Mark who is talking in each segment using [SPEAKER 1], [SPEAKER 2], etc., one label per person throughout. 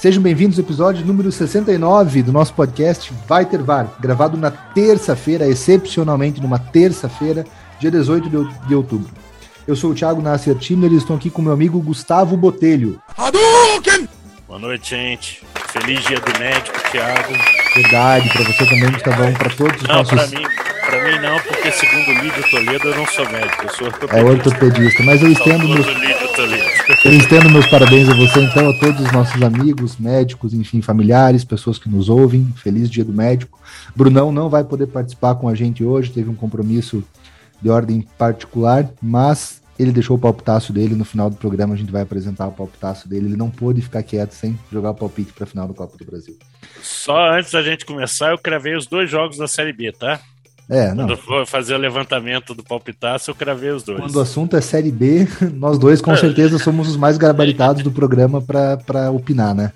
[SPEAKER 1] Sejam bem-vindos ao episódio número 69 do nosso podcast Vai Ter VAR, gravado na terça-feira, excepcionalmente numa terça-feira, dia 18 de outubro. Eu sou o Thiago Nascertino e eles estão aqui com meu amigo Gustavo Botelho.
[SPEAKER 2] Hadouken! Boa noite, gente. Feliz dia do médico, Thiago.
[SPEAKER 1] Verdade, para você também, Gustavão, para todos os
[SPEAKER 2] não,
[SPEAKER 1] nossos...
[SPEAKER 2] Pra mim, pra mim não, porque segundo o Lídio Toledo eu não sou médico, eu sou ortopedista.
[SPEAKER 1] É ortopedista, mas eu estendo meus... Eu estendo meus parabéns a você, então, a todos os nossos amigos, médicos, enfim, familiares, pessoas que nos ouvem. Feliz dia do médico. Brunão não vai poder participar com a gente hoje, teve um compromisso de ordem particular, mas ele deixou o palpitaço dele. No final do programa a gente vai apresentar o palpitaço dele. Ele não pôde ficar quieto sem jogar o palpite para a final do Copa do Brasil.
[SPEAKER 2] Só antes da gente começar, eu cravei os dois jogos da Série B, tá?
[SPEAKER 1] É, não.
[SPEAKER 2] Quando for fazer o levantamento do palpitaço, eu cravei os dois.
[SPEAKER 1] Quando o assunto é Série B, nós dois com certeza somos os mais gabaritados do programa para opinar, né?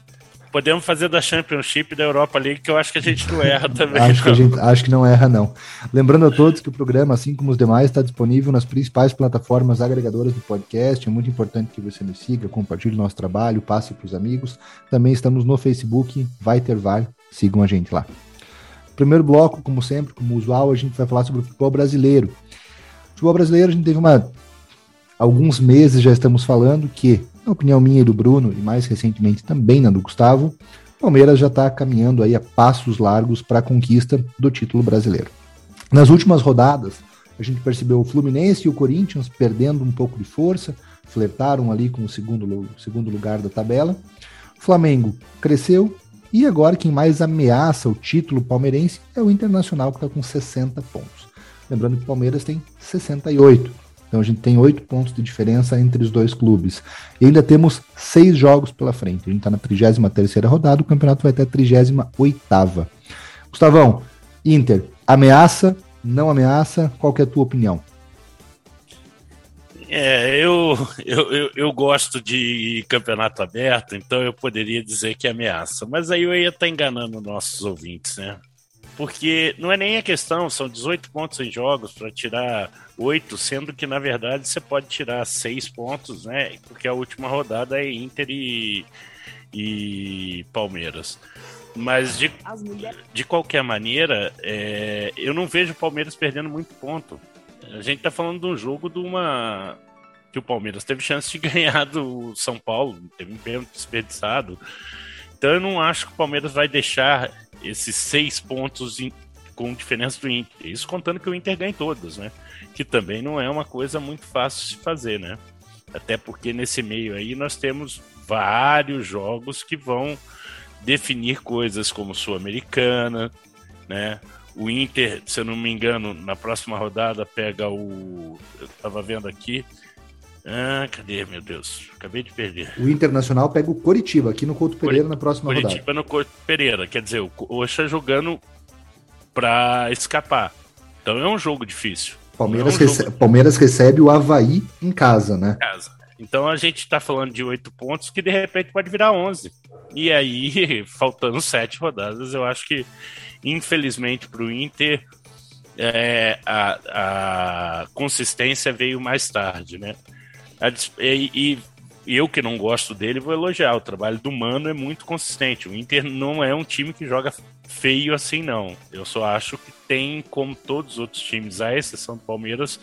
[SPEAKER 2] Podemos fazer da Championship da Europa League, que eu acho que a gente não erra também.
[SPEAKER 1] acho, que a gente, acho que não erra, não. Lembrando a todos que o programa, assim como os demais, está disponível nas principais plataformas agregadoras do podcast. É muito importante que você nos siga, compartilhe nosso trabalho, passe para os amigos. Também estamos no Facebook, vai ter VAR, sigam a gente lá. Primeiro bloco, como sempre, como usual, a gente vai falar sobre o futebol brasileiro. O futebol brasileiro, a gente teve uma. Alguns meses já estamos falando que, na opinião minha e do Bruno, e mais recentemente também na do Gustavo, Palmeiras já está caminhando aí a passos largos para a conquista do título brasileiro. Nas últimas rodadas, a gente percebeu o Fluminense e o Corinthians perdendo um pouco de força, flertaram ali com o segundo, segundo lugar da tabela. O Flamengo cresceu, e agora quem mais ameaça o título palmeirense é o Internacional, que está com 60 pontos. Lembrando que o Palmeiras tem 68. Então a gente tem 8 pontos de diferença entre os dois clubes. E ainda temos seis jogos pela frente. A gente está na 33 rodada, o campeonato vai até a 38. Gustavão, Inter, ameaça, não ameaça? Qual é a tua opinião?
[SPEAKER 2] É, eu, eu, eu, eu, gosto de campeonato aberto, então eu poderia dizer que é ameaça. Mas aí eu ia estar enganando nossos ouvintes, né? Porque não é nem a questão, são 18 pontos em jogos para tirar 8, sendo que na verdade você pode tirar 6 pontos, né? Porque a última rodada é Inter e, e Palmeiras. Mas de, de qualquer maneira, é, eu não vejo o Palmeiras perdendo muito ponto. A gente tá falando de um jogo de uma. que o Palmeiras teve chance de ganhar do São Paulo, teve um pênalti desperdiçado. Então eu não acho que o Palmeiras vai deixar esses seis pontos in... com diferença do Inter. Isso contando que o Inter ganhe todos, né? Que também não é uma coisa muito fácil de fazer, né? Até porque nesse meio aí nós temos vários jogos que vão definir coisas como Sul-Americana, né? O Inter, se eu não me engano, na próxima rodada pega o. Eu tava vendo aqui. Ah, cadê, meu Deus? Acabei de perder.
[SPEAKER 1] O Internacional pega o Coritiba aqui no Couto Pereira na próxima
[SPEAKER 2] Coritiba
[SPEAKER 1] rodada.
[SPEAKER 2] Coritiba no Couto Pereira. Quer dizer, o Coxa jogando para escapar. Então é um jogo difícil.
[SPEAKER 1] Palmeiras, é um jogo... Palmeiras recebe o Havaí em casa, né?
[SPEAKER 2] Em casa. Então a gente está falando de oito pontos que de repente pode virar onze. E aí, faltando sete rodadas, eu acho que infelizmente para o Inter é, a, a, consistência veio mais tarde, né? E, e, eu que não gosto dele vou elogiar o trabalho do Mano é muito consistente. O Inter não é um time que joga feio assim não. Eu só acho que tem como todos os outros times, à exceção do Palmeiras,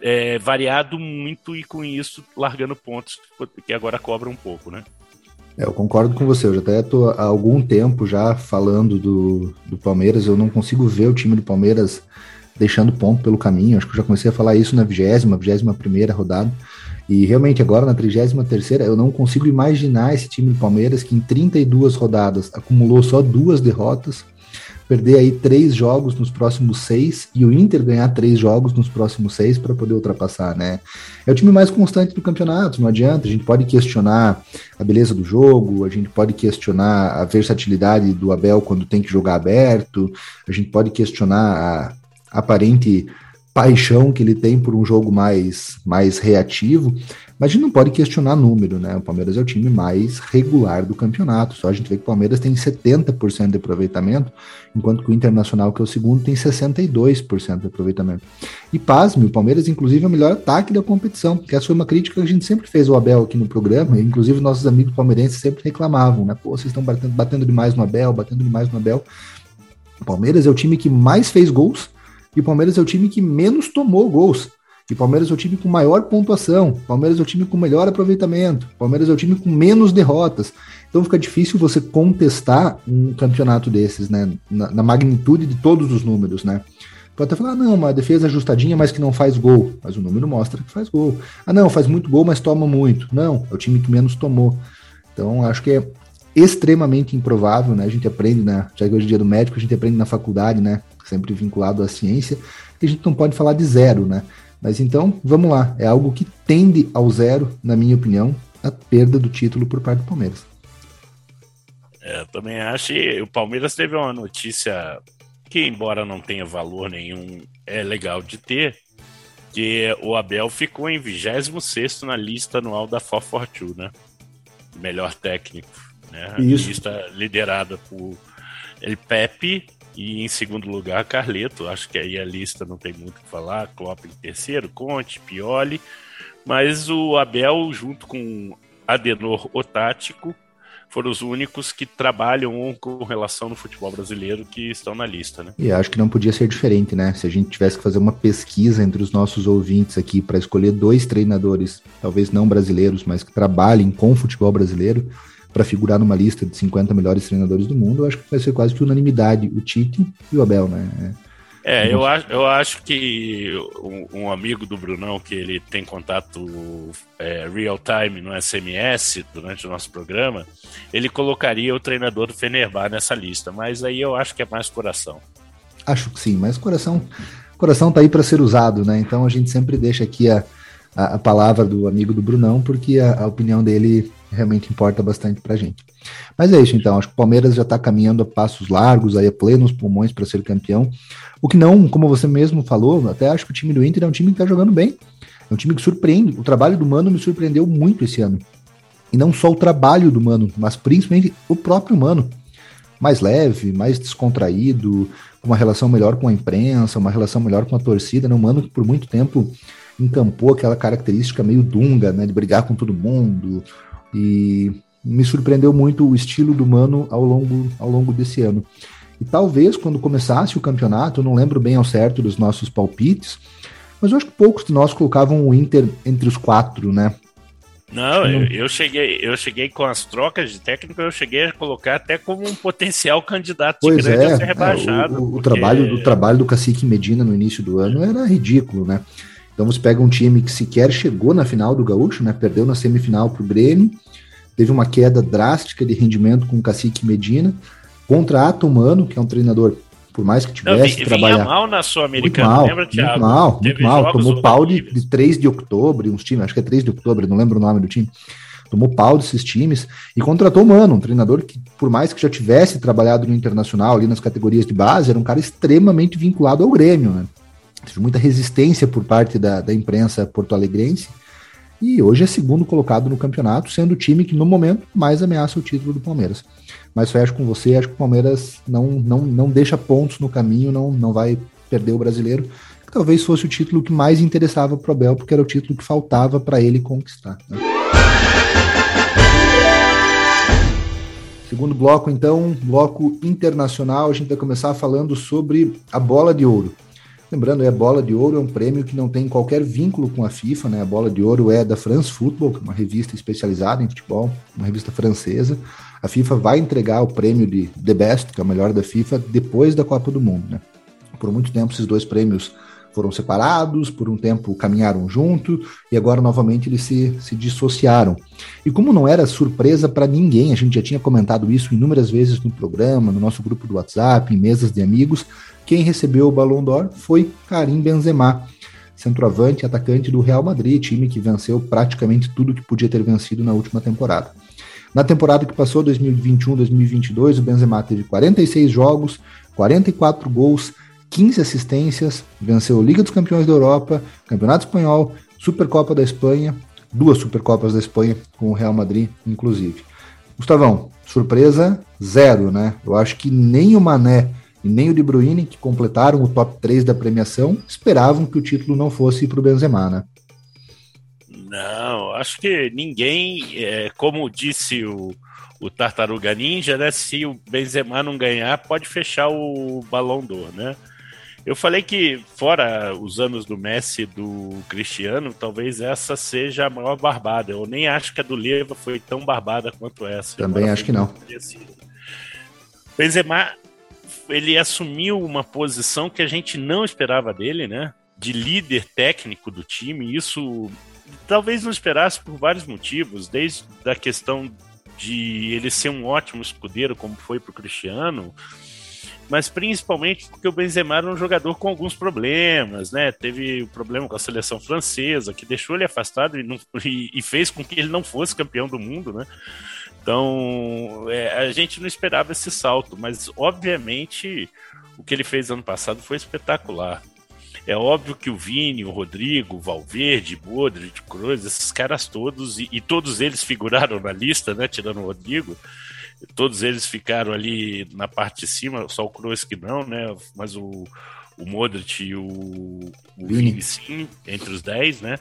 [SPEAKER 2] é, variado muito e com isso largando pontos que agora cobra um pouco, né?
[SPEAKER 1] É, eu concordo com você, eu já estou há algum tempo já falando do, do Palmeiras, eu não consigo ver o time do Palmeiras deixando ponto pelo caminho, acho que eu já comecei a falar isso na vigésima, vigésima primeira rodada, e realmente agora na trigésima terceira eu não consigo imaginar esse time do Palmeiras que em 32 rodadas acumulou só duas derrotas, perder aí três jogos nos próximos seis e o Inter ganhar três jogos nos próximos seis para poder ultrapassar, né? É o time mais constante do campeonato, não adianta. A gente pode questionar a beleza do jogo, a gente pode questionar a versatilidade do Abel quando tem que jogar aberto, a gente pode questionar a aparente paixão que ele tem por um jogo mais, mais reativo, mas a gente não pode questionar número, né? O Palmeiras é o time mais regular do campeonato. Só a gente vê que o Palmeiras tem 70% de aproveitamento, enquanto que o Internacional, que é o segundo, tem 62% de aproveitamento. E pasme, o Palmeiras, inclusive, é o melhor ataque da competição, que essa foi uma crítica que a gente sempre fez ao Abel aqui no programa, inclusive nossos amigos palmeirenses sempre reclamavam, né? Pô, vocês estão batendo, batendo demais no Abel, batendo demais no Abel. O Palmeiras é o time que mais fez gols e o Palmeiras é o time que menos tomou gols. E o Palmeiras é o time com maior pontuação, o Palmeiras é o time com melhor aproveitamento, o Palmeiras é o time com menos derrotas. Então fica difícil você contestar um campeonato desses, né? Na, na magnitude de todos os números, né? Pode até falar, ah, não, uma defesa ajustadinha, mas que não faz gol. Mas o número mostra que faz gol. Ah, não, faz muito gol, mas toma muito. Não, é o time que menos tomou. Então, acho que é extremamente improvável, né? A gente aprende, né? Já que hoje é dia do médico, a gente aprende na faculdade, né? Sempre vinculado à ciência, que a gente não pode falar de zero, né? Mas então, vamos lá. É algo que tende ao zero, na minha opinião, a perda do título por parte do Palmeiras.
[SPEAKER 2] É, também acho que o Palmeiras teve uma notícia que, embora não tenha valor nenhum, é legal de ter, que o Abel ficou em 26 na lista anual da 442, né? Melhor técnico. Né?
[SPEAKER 1] Isso.
[SPEAKER 2] Lista liderada por El Pepe, e em segundo lugar, Carleto. Acho que aí a lista não tem muito o que falar. Klopp em terceiro, Conte, Pioli. Mas o Abel, junto com Adenor Otático, foram os únicos que trabalham com relação no futebol brasileiro que estão na lista, né?
[SPEAKER 1] E acho que não podia ser diferente, né? Se a gente tivesse que fazer uma pesquisa entre os nossos ouvintes aqui para escolher dois treinadores, talvez não brasileiros, mas que trabalhem com o futebol brasileiro, para figurar numa lista de 50 melhores treinadores do mundo, eu acho que vai ser quase que unanimidade o Tite e o Abel, né?
[SPEAKER 2] É, eu acho, eu acho que um, amigo do Brunão, que ele tem contato é, real time no SMS durante o nosso programa, ele colocaria o treinador do Fenerbah nessa lista, mas aí eu acho que é mais coração.
[SPEAKER 1] Acho que sim, mas coração, coração tá aí para ser usado, né? Então a gente sempre deixa aqui a, a, a palavra do amigo do Brunão, porque a, a opinião dele realmente importa bastante para a gente. Mas é isso então, acho que o Palmeiras já está caminhando a passos largos, aí a plenos pulmões para ser campeão. O que não, como você mesmo falou, até acho que o time do Inter é um time que está jogando bem. É um time que surpreende. O trabalho do Mano me surpreendeu muito esse ano. E não só o trabalho do Mano, mas principalmente o próprio Mano. Mais leve, mais descontraído, com uma relação melhor com a imprensa, uma relação melhor com a torcida. Né? O Mano, por muito tempo, encampou aquela característica meio dunga, né? De brigar com todo mundo, e me surpreendeu muito o estilo do Mano ao longo, ao longo desse ano. E talvez quando começasse o campeonato, eu não lembro bem ao certo dos nossos palpites, mas eu acho que poucos de nós colocavam o Inter entre os quatro, né?
[SPEAKER 2] Não, eu, eu, cheguei, eu cheguei com as trocas de técnico, eu cheguei a colocar até como um potencial candidato
[SPEAKER 1] pois grande é, a ser rebaixado. É, o, o, porque... o, trabalho, o trabalho do Cacique Medina no início do ano era ridículo, né? Então você pega um time que sequer chegou na final do Gaúcho, né? Perdeu na semifinal para o Grêmio, teve uma queda drástica de rendimento com o Cacique Medina, contrata o Mano, que é um treinador, por mais que tivesse
[SPEAKER 2] Não,
[SPEAKER 1] trabalhar...
[SPEAKER 2] mal na Sul-Americana, lembra,
[SPEAKER 1] Thiago? Muito mal, muito mal. Tomou pau de, de 3 de outubro, uns times, acho que é 3 de outubro, não lembro o nome do time. Tomou pau desses times e contratou o Mano, um treinador que, por mais que já tivesse trabalhado no Internacional, ali nas categorias de base, era um cara extremamente vinculado ao Grêmio, né? Teve muita resistência por parte da, da imprensa porto-alegrense. E hoje é segundo colocado no campeonato, sendo o time que no momento mais ameaça o título do Palmeiras. Mas fecho com você, acho que o Palmeiras não, não, não deixa pontos no caminho, não, não vai perder o brasileiro. Talvez fosse o título que mais interessava para o Abel, porque era o título que faltava para ele conquistar. Né? Segundo bloco, então, bloco internacional, a gente vai começar falando sobre a bola de ouro. Lembrando, a bola de ouro é um prêmio que não tem qualquer vínculo com a FIFA, né? A bola de ouro é da France Football, que é uma revista especializada em futebol, uma revista francesa. A FIFA vai entregar o prêmio de The Best, que é o melhor da FIFA, depois da Copa do Mundo, né? Por muito tempo esses dois prêmios foram separados, por um tempo caminharam junto e agora novamente eles se, se dissociaram. E como não era surpresa para ninguém, a gente já tinha comentado isso inúmeras vezes no programa, no nosso grupo do WhatsApp, em mesas de amigos, quem recebeu o Ballon d'Or foi Karim Benzema, centroavante e atacante do Real Madrid, time que venceu praticamente tudo que podia ter vencido na última temporada. Na temporada que passou, 2021-2022, o Benzema teve 46 jogos, 44 gols, 15 assistências, venceu Liga dos Campeões da Europa, Campeonato Espanhol, Supercopa da Espanha, duas Supercopas da Espanha com o Real Madrid, inclusive. Gustavão, surpresa zero, né? Eu acho que nem o Mané e nem o De Bruyne, que completaram o top 3 da premiação, esperavam que o título não fosse para o Benzema, né?
[SPEAKER 2] Não, acho que ninguém, é, como disse o, o Tartaruga Ninja, né? Se o Benzema não ganhar, pode fechar o Balão d'Or, né? Eu falei que, fora os anos do Messi e do Cristiano, talvez essa seja a maior barbada. Eu nem acho que a do Leva foi tão barbada quanto essa.
[SPEAKER 1] Também acho que não.
[SPEAKER 2] Benzema, ele assumiu uma posição que a gente não esperava dele, né? De líder técnico do time. Isso talvez não esperasse por vários motivos, desde a questão de ele ser um ótimo escudeiro, como foi para o Cristiano, mas principalmente porque o Benzema era um jogador com alguns problemas, né? Teve o um problema com a seleção francesa, que deixou ele afastado e, não, e, e, fez com que ele não fosse campeão do mundo, né? Então, é, a gente não esperava esse salto, mas obviamente o que ele fez ano passado foi espetacular. É óbvio que o Vini, o Rodrigo, o Valverde, Modric, Cruz, esses caras todos, e, e todos eles figuraram na lista, né? Tirando o Rodrigo, todos eles ficaram ali na parte de cima, só o Kroos que não, né? Mas o, o Modric e o, o Vini. Vini, sim, entre os 10, né?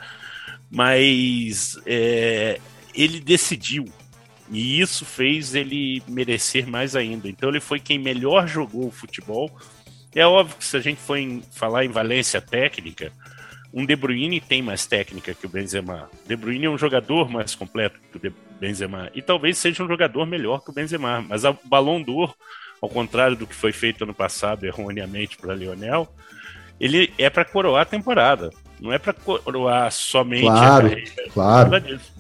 [SPEAKER 2] Mas é, ele decidiu. E isso fez ele merecer mais ainda. Então ele foi quem melhor jogou o futebol. É óbvio que se a gente for em, falar em valência técnica, um De Bruyne tem mais técnica que o Benzema. De Bruyne é um jogador mais completo que o Benzema e talvez seja um jogador melhor que o Benzema, mas o Ballon d'Or, ao contrário do que foi feito ano passado erroneamente para Lionel, ele é para coroar a temporada, não é para coroar somente
[SPEAKER 1] claro, a carreira. Claro.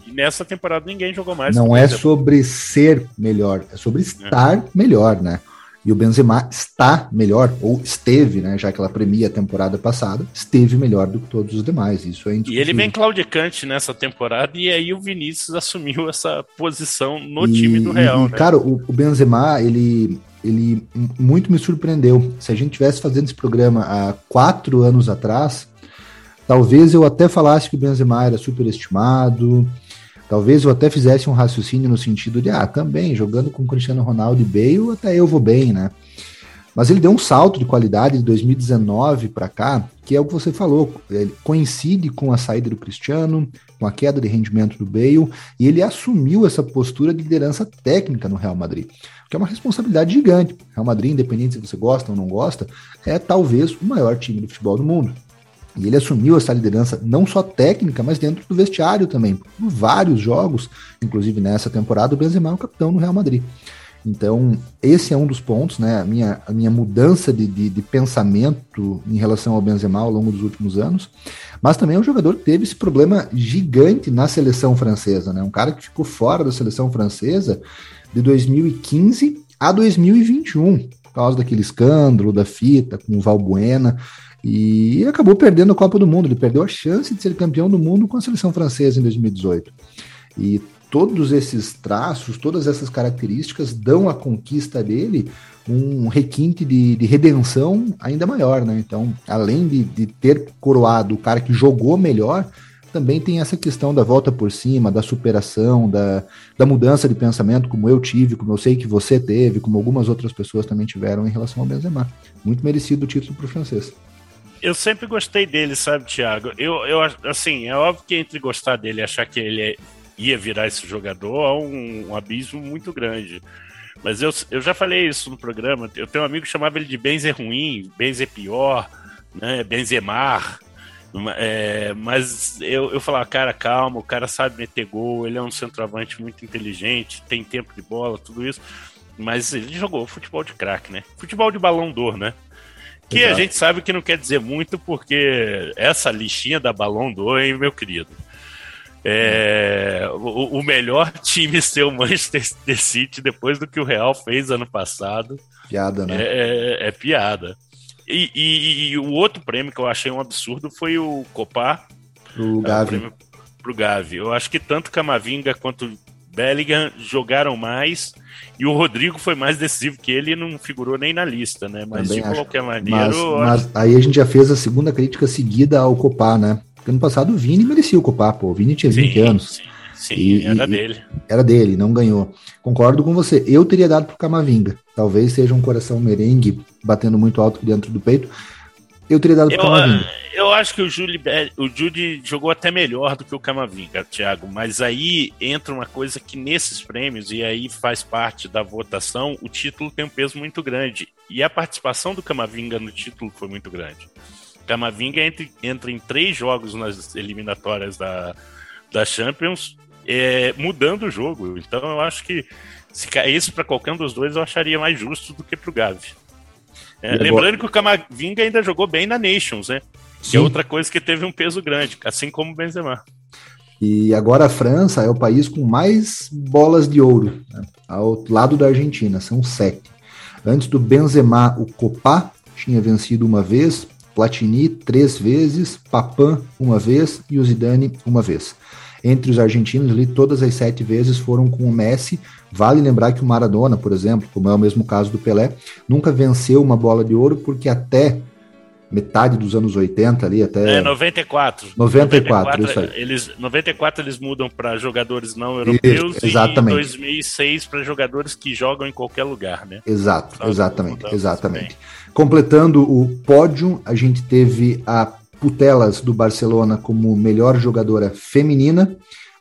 [SPEAKER 2] E nessa temporada ninguém jogou mais.
[SPEAKER 1] Não é sobre ser melhor, é sobre estar é. melhor, né? E o Benzema está melhor, ou esteve, né, já que ela premia a temporada passada, esteve melhor do que todos os demais. Isso é
[SPEAKER 2] E ele vem claudicante nessa temporada, e aí o Vinícius assumiu essa posição no e, time do Real. E,
[SPEAKER 1] né? Cara, o, o Benzema, ele, ele muito me surpreendeu. Se a gente tivesse fazendo esse programa há quatro anos atrás, talvez eu até falasse que o Benzema era superestimado, Talvez eu até fizesse um raciocínio no sentido de, ah, também, jogando com Cristiano Ronaldo e Bale, até eu vou bem, né? Mas ele deu um salto de qualidade de 2019 para cá, que é o que você falou, ele coincide com a saída do Cristiano, com a queda de rendimento do Bale, e ele assumiu essa postura de liderança técnica no Real Madrid, que é uma responsabilidade gigante. Real Madrid, independente se você gosta ou não gosta, é talvez o maior time de futebol do mundo. E ele assumiu essa liderança não só técnica, mas dentro do vestiário também. Vários jogos, inclusive nessa temporada, o Benzema é o capitão no Real Madrid. Então, esse é um dos pontos, né? A minha, a minha mudança de, de, de, pensamento em relação ao Benzema ao longo dos últimos anos. Mas também é um jogador que teve esse problema gigante na seleção francesa, né? Um cara que ficou fora da seleção francesa de 2015 a 2021, por causa daquele escândalo da fita com o Valbuena. E acabou perdendo a Copa do Mundo. Ele perdeu a chance de ser campeão do mundo com a seleção francesa em 2018. E todos esses traços, todas essas características dão à conquista dele um requinte de, de redenção ainda maior, né? Então, além de, de, ter coroado o cara que jogou melhor, também tem essa questão da volta por cima, da superação, da, da mudança de pensamento, como eu tive, como eu sei que você teve, como algumas outras pessoas também tiveram em relação ao Benzema. Muito merecido o título para o francês
[SPEAKER 2] eu sempre gostei dele, sabe, Thiago? Eu, eu, assim, é óbvio que entre gostar dele e achar que ele ia virar esse jogador há um, um, abismo muito grande. Mas eu, eu já falei isso no programa. Eu tenho um amigo que chamava ele de Benzer ruim, Benzer pior, né? Benzemar. É, mas eu, eu falava, cara, calma, o cara sabe meter gol, ele é um centroavante muito inteligente, tem tempo de bola, tudo isso. Mas ele jogou futebol de craque, né? Futebol de balão d'or, né? Que Exato. a gente sabe que não quer dizer muito, porque essa listinha da Balão do hein, meu querido? É, o, o, melhor time ser o Manchester City depois do que o Real fez ano passado.
[SPEAKER 1] Piada, né?
[SPEAKER 2] É, é, é piada. E, e, e, o outro prêmio que eu achei um absurdo foi o Copá.
[SPEAKER 1] Pro Gavi. É,
[SPEAKER 2] pro Gavi. Eu acho que tanto Camavinga quanto Bellingham jogaram mais e o Rodrigo foi mais decisivo que ele e não figurou nem na lista, né? Mas Também de acho. qualquer maneira.
[SPEAKER 1] Mas, mas, aí a gente já fez a segunda crítica seguida ao Copá, né? Porque ano passado o Vini merecia o Copá, pô. O Vini tinha 20 sim, anos.
[SPEAKER 2] Sim, sim e, era e, dele.
[SPEAKER 1] Era dele, não ganhou. Concordo com você. Eu teria dado pro Camavinga. Talvez seja um coração merengue batendo muito alto dentro do peito. Eu teria dado pro eu, Camavinga.
[SPEAKER 2] Eu acho que o Judy, o Judy jogou até melhor do que o Camavinga, Thiago. Mas aí entra uma coisa que nesses prêmios, e aí faz parte da votação, o título tem um peso muito grande. E a participação do Camavinga no título foi muito grande. Camavinga entra, entra em três jogos nas eliminatórias da, da Champions, é, mudando o jogo. Então eu acho que se caísse para qualquer um dos dois, eu acharia mais justo do que para o Gavi. É, lembrando que o Camavinga ainda jogou bem na Nations, né? Sim. Que é outra coisa que teve um peso grande, assim como o Benzema.
[SPEAKER 1] E agora a França é o país com mais bolas de ouro, né? ao lado da Argentina, são sete. Antes do Benzema, o Copá tinha vencido uma vez, Platini três vezes, Papan uma vez e o Zidane uma vez. Entre os argentinos ali, todas as sete vezes foram com o Messi. Vale lembrar que o Maradona, por exemplo, como é o mesmo caso do Pelé, nunca venceu uma bola de ouro porque até metade dos anos 80 ali até
[SPEAKER 2] é 94
[SPEAKER 1] 94, 94 isso
[SPEAKER 2] aí. eles 94 eles mudam para jogadores não europeus isso, exatamente. e 2006 para jogadores que jogam em qualquer lugar né?
[SPEAKER 1] Exato exatamente exatamente. completando o pódio a gente teve a Putelas do Barcelona como melhor jogadora feminina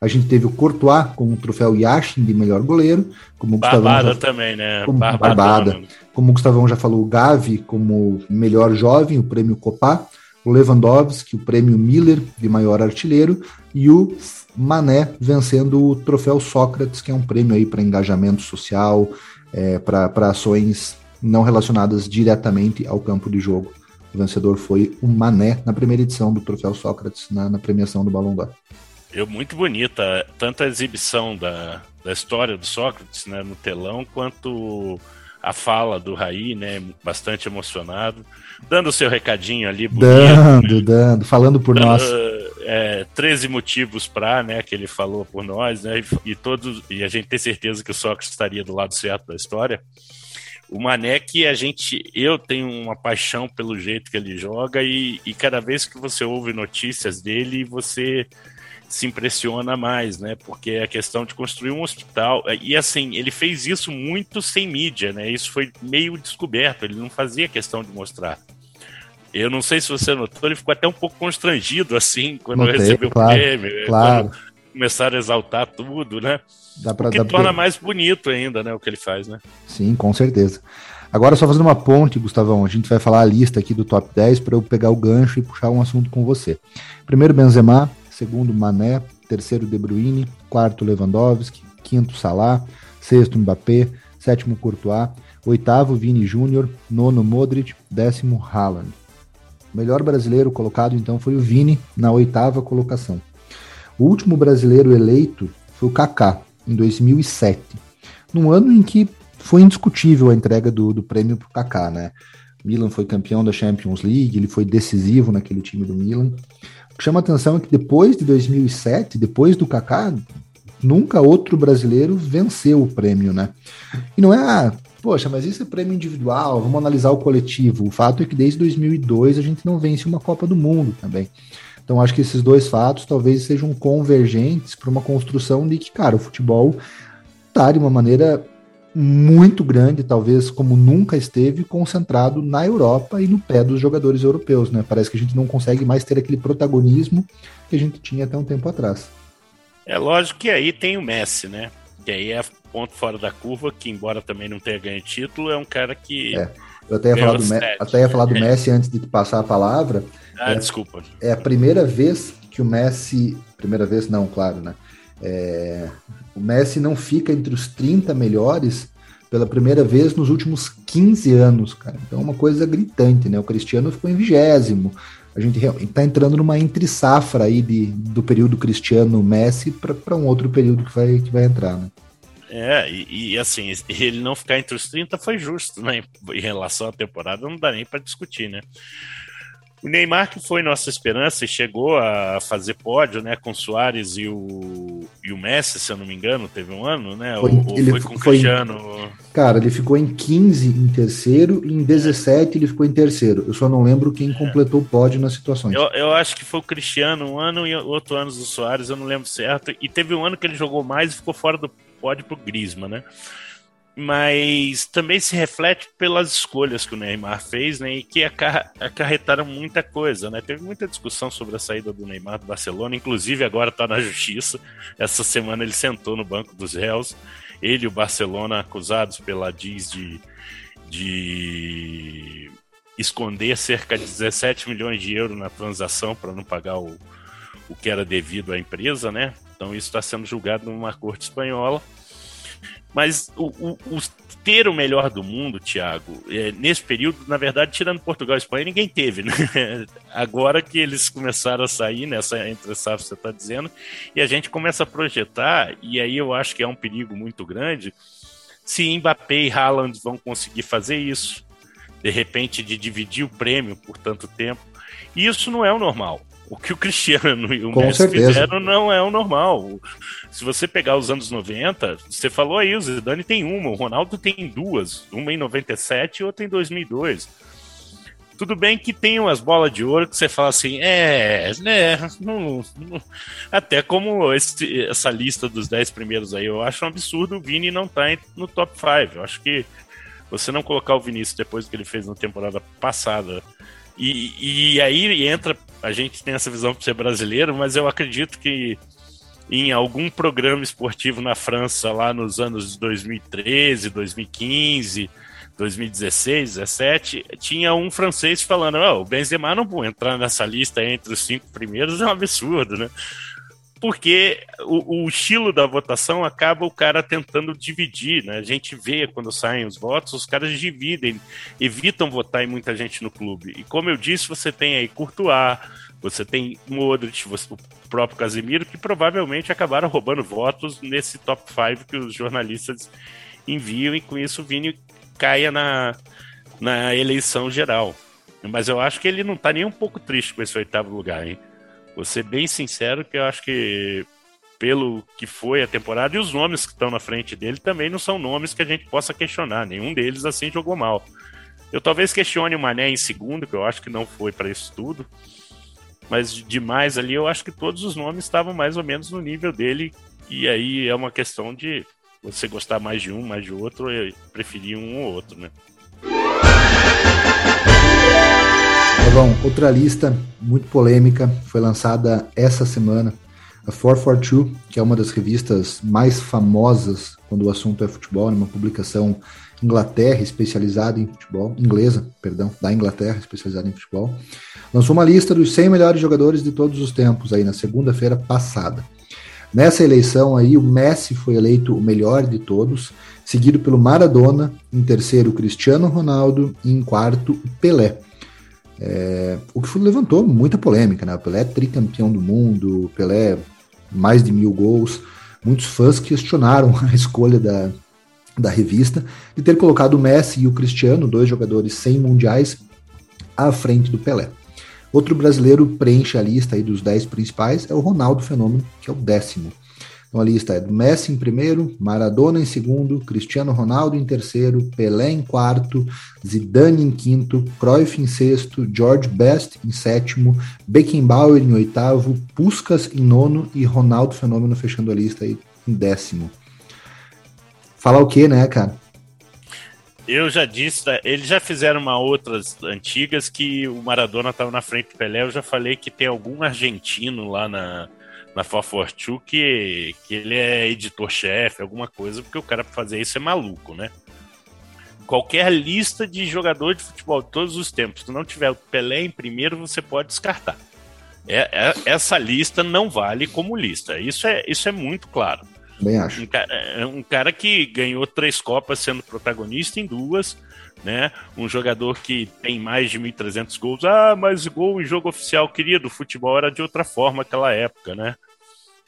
[SPEAKER 1] a gente teve o Courtois com o troféu Yashin de melhor goleiro. Como
[SPEAKER 2] Barbada já, também, né?
[SPEAKER 1] Como, Barbada. Barbada. Como o Gustavão já falou, o Gavi como melhor jovem, o prêmio Copá. O Lewandowski, o prêmio Miller de maior artilheiro. E o Mané vencendo o troféu Sócrates, que é um prêmio aí para engajamento social, é, para ações não relacionadas diretamente ao campo de jogo. O vencedor foi o Mané na primeira edição do troféu Sócrates, na, na premiação do Ballon d'Or.
[SPEAKER 2] Eu, muito bonita, tanto a exibição da, da história do Sócrates né, no telão, quanto a fala do Raí, né, bastante emocionado, dando o seu recadinho ali.
[SPEAKER 1] Bonito, dando, né? dando, falando por dando, nós.
[SPEAKER 2] É, 13 motivos para, né, que ele falou por nós, né, e, e, todos, e a gente tem certeza que o Sócrates estaria do lado certo da história. O Mané que a gente, eu tenho uma paixão pelo jeito que ele joga e, e cada vez que você ouve notícias dele, você se impressiona mais, né? Porque é a questão de construir um hospital. E assim, ele fez isso muito sem mídia, né? Isso foi meio descoberto, ele não fazia questão de mostrar. Eu não sei se você notou, ele ficou até um pouco constrangido, assim, quando Notei, recebeu claro, o prêmio.
[SPEAKER 1] Claro.
[SPEAKER 2] Começaram a exaltar tudo, né? Dá pra, o que dá torna pra... mais bonito ainda, né? O que ele faz, né?
[SPEAKER 1] Sim, com certeza. Agora, só fazendo uma ponte, Gustavão, a gente vai falar a lista aqui do top 10 para eu pegar o gancho e puxar um assunto com você. Primeiro, Benzema, segundo Mané, terceiro De Bruyne, quarto Lewandowski, quinto Salah, sexto Mbappé, sétimo Courtois, oitavo Vini Júnior, nono Modric, décimo Haaland. O melhor brasileiro colocado então foi o Vini na oitava colocação. O último brasileiro eleito foi o Kaká em 2007, num ano em que foi indiscutível a entrega do, do prêmio para o Kaká, né? Milan foi campeão da Champions League, ele foi decisivo naquele time do Milan. Chama atenção é que depois de 2007, depois do Kaká, nunca outro brasileiro venceu o prêmio, né? E não é, ah, poxa, mas isso é prêmio individual, vamos analisar o coletivo. O fato é que desde 2002 a gente não vence uma Copa do Mundo também. Então acho que esses dois fatos talvez sejam convergentes para uma construção de que, cara, o futebol está de uma maneira muito grande, talvez como nunca esteve, concentrado na Europa e no pé dos jogadores europeus, né? Parece que a gente não consegue mais ter aquele protagonismo que a gente tinha até um tempo atrás.
[SPEAKER 2] É lógico que aí tem o Messi, né? Que aí é ponto fora da curva, que embora também não tenha ganho título, é um cara que.
[SPEAKER 1] É. Eu até ia, falar do, até ia falar do Messi antes de passar a palavra.
[SPEAKER 2] Ah,
[SPEAKER 1] é,
[SPEAKER 2] desculpa.
[SPEAKER 1] É a primeira vez que o Messi. Primeira vez, não, claro, né? É, o Messi não fica entre os 30 melhores pela primeira vez nos últimos 15 anos, cara. Então é uma coisa gritante, né? O Cristiano ficou em vigésimo. A gente está entrando numa entre safra aí de, do período Cristiano Messi para um outro período que vai, que vai entrar, né?
[SPEAKER 2] É, e, e, assim, ele não ficar entre os 30 foi justo, né? Em relação à temporada, não dá nem para discutir, né? O Neymar, que foi nossa esperança e chegou a fazer pódio, né, com o Soares e o, e o Messi, se eu não me engano, teve um ano, né?
[SPEAKER 1] Foi,
[SPEAKER 2] ou,
[SPEAKER 1] ele
[SPEAKER 2] foi com
[SPEAKER 1] o
[SPEAKER 2] Cristiano?
[SPEAKER 1] Cara, ele ficou em 15 em terceiro e em 17 ele ficou em terceiro. Eu só não lembro quem é. completou o pódio nas situações.
[SPEAKER 2] Eu, eu, acho que foi o Cristiano um ano e outro ano do Soares, eu não lembro certo. E teve um ano que ele jogou mais e ficou fora do pódio pro Grisma, né? Mas também se reflete pelas escolhas que o Neymar fez, né, e que acarretaram muita coisa, né? Teve muita discussão sobre a saída do Neymar do Barcelona, inclusive agora está na justiça. Essa semana ele sentou no banco dos réus, ele e o Barcelona acusados pela DIS de, de esconder cerca de 17 milhões de euros na transação para não pagar o, o que era devido à empresa, né? Então isso está sendo julgado numa corte espanhola. Mas o, o, o, ter o melhor do mundo, Thiago, é, nesse período, na verdade, tirando Portugal e Espanha, ninguém teve, né? Agora que eles começaram a sair nessa entre safra, você está dizendo, e a gente começa a projetar, e aí eu acho que é um perigo muito grande, se Mbappé e Haaland vão conseguir fazer isso, de repente, de dividir o prêmio por tanto tempo. E isso não é o normal o que o Cristiano e o Com Messi certeza. fizeram não é o normal. Se você pegar os anos 90, você falou aí, o Zidane tem uma, o Ronaldo tem duas, uma em 97 e outra em 2002. Tudo bem que tem umas bolas de ouro que você fala assim, é, né, não, não, até como esse, essa lista dos 10 primeiros aí, eu acho um absurdo o Vini não estar tá no top 5. Eu acho que você não colocar o Vinícius depois do que ele fez na temporada passada e, e aí entra, a gente tem essa visão por ser brasileiro, mas eu acredito que em algum programa esportivo na França lá nos anos 2013, 2015, 2016, 2017, tinha um francês falando: oh, o Benzema não entrar nessa lista entre os cinco primeiros, é um absurdo, né? Porque o, o, estilo da votação acaba o cara tentando dividir, né? A gente vê quando saem os votos, os caras dividem, evitam votar em muita gente no clube. E como eu disse, você tem aí Courtois, você tem Modric, você, o próprio Casemiro, que provavelmente acabaram roubando votos nesse top 5 que os jornalistas enviam, e com isso o Vini caia na, na eleição geral. Mas eu acho que ele não está nem um pouco triste com esse oitavo lugar, hein? Vou ser bem sincero que eu acho que pelo que foi a temporada e os nomes que estão na frente dele também não são nomes que a gente possa questionar. Nenhum deles assim jogou mal. Eu talvez questione o Mané em segundo, que eu acho que não foi para isso tudo. Mas demais ali, eu acho que todos os nomes estavam mais ou menos no nível dele. E aí é uma questão de você gostar mais de um, mais de outro, ou preferir um ou outro, né?
[SPEAKER 1] Bom, outra lista muito polêmica foi lançada essa semana. A 442, que é uma das revistas mais famosas quando o assunto é futebol, uma publicação Inglaterra especializada em futebol, inglesa, perdão, da Inglaterra especializada em futebol, lançou uma lista dos 100 melhores jogadores de todos os tempos aí na segunda-feira passada. Nessa eleição aí, o Messi foi eleito o melhor de todos, seguido pelo Maradona, em terceiro Cristiano Ronaldo e em quarto Pelé. É, o que levantou muita polêmica, né? O Pelé é tricampeão do mundo, Pelé mais de mil gols. Muitos fãs questionaram a escolha da, da revista de ter colocado o Messi e o Cristiano, dois jogadores sem mundiais, à frente do Pelé. Outro brasileiro preenche a lista aí dos dez principais é o Ronaldo Fenômeno, que é o décimo. Então a lista é Messi em primeiro, Maradona em segundo, Cristiano Ronaldo em terceiro, Pelé em quarto, Zidane em quinto, Cruyff em sexto, George Best em sétimo, Beckenbauer em oitavo, Puskas em nono e Ronaldo Fenômeno fechando a lista aí em décimo. Falar o que, né, cara?
[SPEAKER 2] Eu já disse, tá? eles já fizeram uma outras antigas que o Maradona estava na frente do Pelé. Eu já falei que tem algum argentino lá na, na Fafortu que, que ele é editor-chefe, alguma coisa, porque o cara pra fazer isso é maluco, né? Qualquer lista de jogador de futebol de todos os tempos, se não tiver o Pelé em primeiro, você pode descartar. É, é, essa lista não vale como lista. Isso é, isso é muito claro.
[SPEAKER 1] Bem acho.
[SPEAKER 2] Um cara, é um cara que ganhou três Copas sendo protagonista em duas, né? Um jogador que tem mais de 1.300 gols. Ah, mas gol em jogo oficial, querido, o futebol era de outra forma naquela época, né?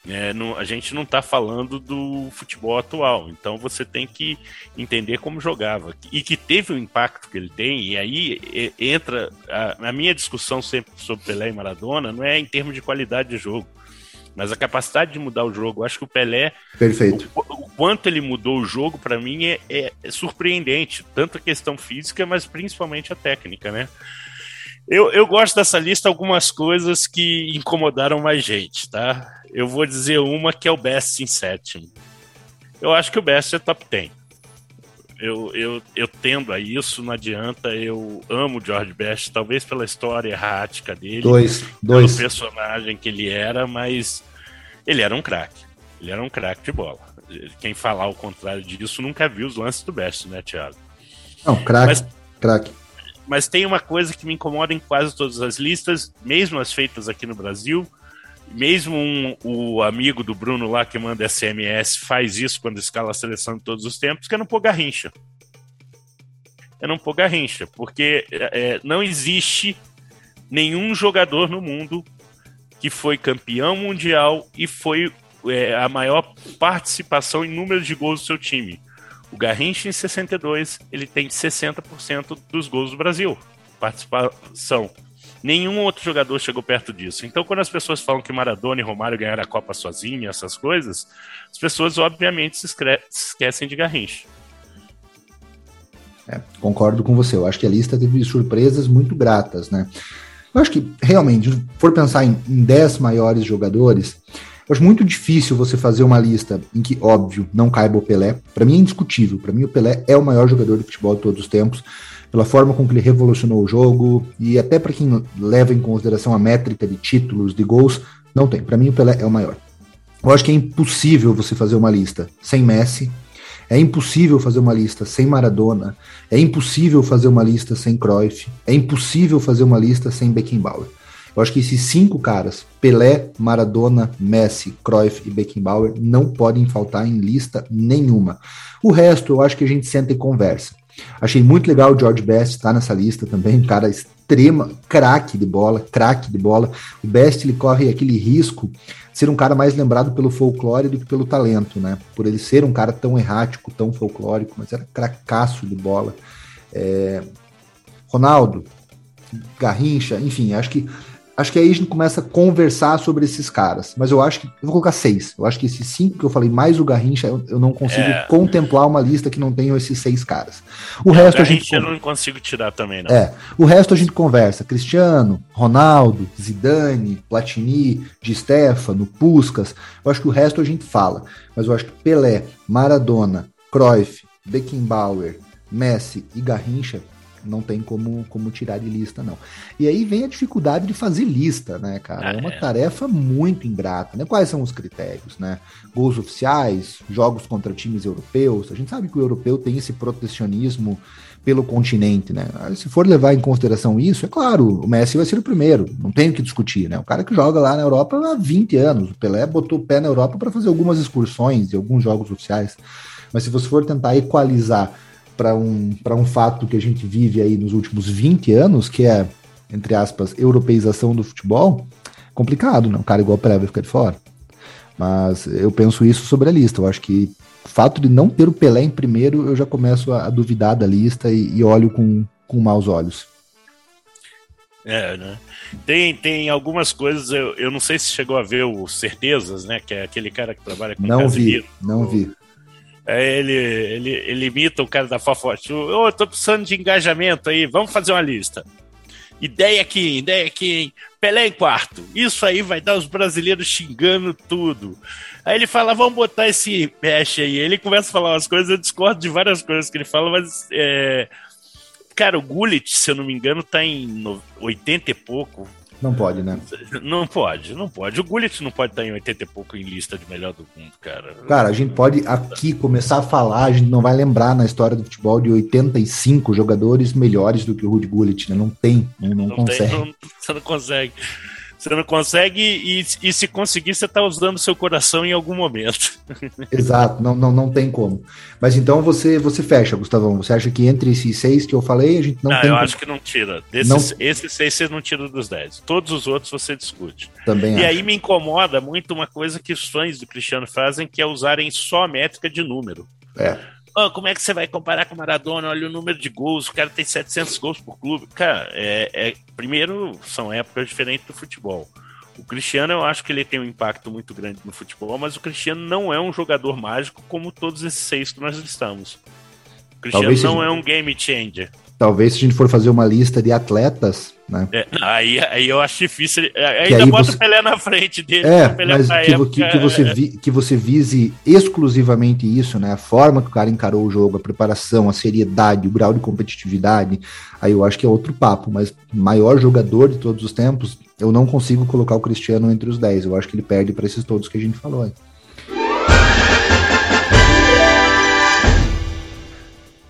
[SPEAKER 2] É, não, a gente não está falando do futebol atual, então você tem que entender como jogava e que teve o impacto que ele tem. E aí entra a, a, minha discussão sempre sobre Pelé e Maradona, não é em termos de qualidade de jogo, mas a capacidade de mudar o jogo. Acho que o Pelé,
[SPEAKER 1] perfeito,
[SPEAKER 2] o, o quanto ele mudou o jogo para mim é, é, é surpreendente, tanto a questão física, mas principalmente a técnica, né? Eu, eu gosto dessa lista algumas coisas que incomodaram mais gente, tá? Eu vou dizer uma que é o Best em sétimo. Eu acho que o Best é top 10. Eu, eu, eu tendo a isso, não adianta. Eu amo o George Best, talvez pela história errática dele,
[SPEAKER 1] dois, dois.
[SPEAKER 2] pelo personagem que ele era, mas ele era um craque. Ele era um craque de bola. Quem falar o contrário disso nunca viu os lances do Best, né, Thiago?
[SPEAKER 1] Não, craque, craque
[SPEAKER 2] mas tem uma coisa que me incomoda em quase todas as listas, mesmo as feitas aqui no Brasil. Mesmo um, o amigo do Bruno lá que manda SMS faz isso quando escala a seleção de todos os tempos, que é não pôr garrincha. É não pôr garrincha, porque é, não existe nenhum jogador no mundo que foi campeão mundial e foi é, a maior participação em número de gols do seu time. O Garrincha, em 62, ele tem 60% dos gols do Brasil. Participação. Nenhum outro jogador chegou perto disso. Então, quando as pessoas falam que Maradona e Romário ganharam a Copa sozinho, essas coisas, as pessoas, obviamente, se esquecem de Garrincha.
[SPEAKER 1] É, concordo com você. Eu acho que a lista teve surpresas muito gratas, né? Eu acho que, realmente, se for pensar em, em 10 maiores jogadores, eu acho muito difícil você fazer uma lista em que, óbvio, não caiba o Pelé. Para mim é indiscutível. Para mim, o Pelé é o maior jogador de futebol de todos os tempos, pela forma com que ele revolucionou o jogo e até para quem leva em consideração a métrica de títulos, de gols, não tem. Para mim, o Pelé é o maior. Eu acho que é impossível você fazer uma lista sem Messi, é impossível fazer uma lista sem Maradona, é impossível fazer uma lista sem Cruyff, é impossível fazer uma lista sem Beckenbauer. Eu acho que esses cinco caras, Pelé, Maradona, Messi, Cruyff e Beckenbauer, não podem faltar em lista nenhuma. O resto eu acho que a gente senta e conversa. Achei muito legal o George Best estar tá nessa lista também, um cara extrema, craque de bola, craque de bola. O Best ele corre aquele risco ser um cara mais lembrado pelo folclore do que pelo talento, né? Por ele ser um cara tão errático, tão folclórico, mas era cracaço de bola. É... Ronaldo, Garrincha, enfim, acho que acho que aí a gente começa a conversar sobre esses caras. Mas eu acho que. Eu vou colocar seis. Eu acho que esses cinco que eu falei, mais o Garrincha, eu, eu não consigo é. contemplar uma lista que não tenha esses seis caras. O é, resto a gente.
[SPEAKER 2] eu não consigo tirar também, não.
[SPEAKER 1] É. O resto a gente conversa. Cristiano, Ronaldo, Zidane, Platini, Di Stefano, Puskas. Eu acho que o resto a gente fala. Mas eu acho que Pelé, Maradona, Cruyff, Beckenbauer, Messi e Garrincha não tem como, como tirar de lista, não. E aí vem a dificuldade de fazer lista, né, cara? Ah, é uma é. tarefa muito ingrata, né? Quais são os critérios, né? Gols oficiais, jogos contra times europeus. A gente sabe que o europeu tem esse protecionismo pelo continente, né? Se for levar em consideração isso, é claro, o Messi vai ser o primeiro, não tem o que discutir, né? O cara que joga lá na Europa há 20 anos, o Pelé botou o pé na Europa para fazer algumas excursões e alguns jogos oficiais. Mas se você for tentar equalizar para um, um fato que a gente vive aí nos últimos 20 anos, que é, entre aspas, europeização do futebol, complicado, né? Um cara igual o Pelé vai ficar de fora. Mas eu penso isso sobre a lista. Eu acho que o fato de não ter o Pelé em primeiro, eu já começo a, a duvidar da lista e, e olho com, com maus olhos.
[SPEAKER 2] É, né? Tem, tem algumas coisas, eu, eu não sei se chegou a ver o Certezas, né? Que é aquele cara que trabalha com
[SPEAKER 1] Não Casimiro, vi, não o, vi.
[SPEAKER 2] É, ele, ele, ele imita o cara da Fofote. Ô, oh, tô precisando de engajamento aí, vamos fazer uma lista. Ideia aqui, ideia aqui? Pelé em quarto. Isso aí vai dar os brasileiros xingando tudo. Aí ele fala, vamos botar esse mexe aí. Ele começa a falar umas coisas, eu discordo de várias coisas que ele fala, mas. É... Cara, o Gullit, se eu não me engano, tá em 80 e pouco.
[SPEAKER 1] Não pode, né?
[SPEAKER 2] Não pode, não pode. O Gullit não pode estar em 80 e pouco em lista de melhor do mundo, cara.
[SPEAKER 1] Cara, a gente pode aqui começar a falar, a gente não vai lembrar na história do futebol de 85 jogadores melhores do que o Rudy Gullit, né? Não tem, não, não, não consegue. Tem,
[SPEAKER 2] não, você não consegue. Você não consegue, e, e se conseguir, você está usando seu coração em algum momento.
[SPEAKER 1] Exato, não, não, não tem como. Mas então você você fecha, Gustavão. Você acha que entre esses seis que eu falei, a gente não,
[SPEAKER 2] não
[SPEAKER 1] tem.
[SPEAKER 2] Eu
[SPEAKER 1] como...
[SPEAKER 2] acho que não tira. Desses, não... Esses seis você não tira dos dez. Todos os outros você discute.
[SPEAKER 1] Também
[SPEAKER 2] e
[SPEAKER 1] acho.
[SPEAKER 2] aí me incomoda muito uma coisa que os fãs do Cristiano fazem, que é usarem só a métrica de número.
[SPEAKER 1] É.
[SPEAKER 2] Oh, como é que você vai comparar com o Maradona? Olha o número de gols, o cara tem 700 gols por clube. Cara, é, é, primeiro, são épocas diferentes do futebol. O Cristiano, eu acho que ele tem um impacto muito grande no futebol, mas o Cristiano não é um jogador mágico como todos esses seis que nós listamos. O Cristiano Talvez não seja... é um game changer.
[SPEAKER 1] Talvez se a gente for fazer uma lista de atletas, né?
[SPEAKER 2] É, aí, aí eu acho difícil. Ainda bota você... o Pelé na frente dele.
[SPEAKER 1] É, mas que, época, que, que, você vi, que você vise exclusivamente isso, né? A forma que o cara encarou o jogo, a preparação, a seriedade, o grau de competitividade. Aí eu acho que é outro papo, mas maior jogador de todos os tempos, eu não consigo colocar o Cristiano entre os 10. Eu acho que ele perde para esses todos que a gente falou.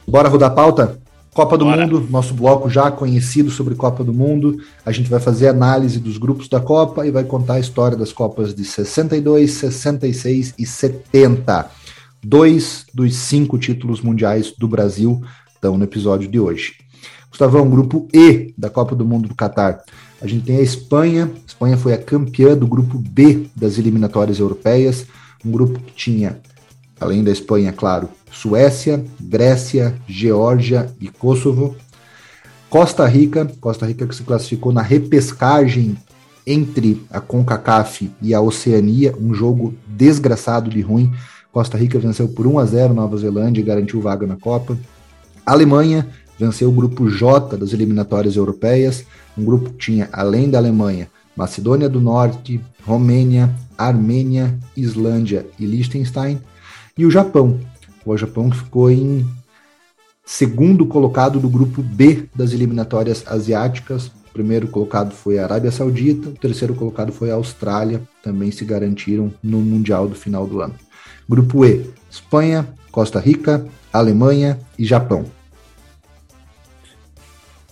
[SPEAKER 1] Bora rodar a pauta? Copa do Bora. Mundo, nosso bloco já conhecido sobre Copa do Mundo. A gente vai fazer análise dos grupos da Copa e vai contar a história das Copas de 62, 66 e 70. Dois dos cinco títulos mundiais do Brasil estão no episódio de hoje. Gustavão, grupo E da Copa do Mundo do Catar. A gente tem a Espanha. A Espanha foi a campeã do grupo B das eliminatórias europeias. Um grupo que tinha além da Espanha, claro, Suécia, Grécia, Geórgia e Kosovo. Costa Rica, Costa Rica que se classificou na repescagem entre a CONCACAF e a Oceania, um jogo desgraçado de ruim. Costa Rica venceu por 1 a 0 Nova Zelândia e garantiu vaga na Copa. Alemanha venceu o grupo J das eliminatórias europeias, um grupo que tinha, além da Alemanha, Macedônia do Norte, Romênia, Armênia, Islândia e Liechtenstein. E o Japão. O Japão ficou em segundo colocado do grupo B das eliminatórias asiáticas. O primeiro colocado foi a Arábia Saudita, o terceiro colocado foi a Austrália, também se garantiram no Mundial do final do ano. Grupo E: Espanha, Costa Rica, Alemanha e Japão.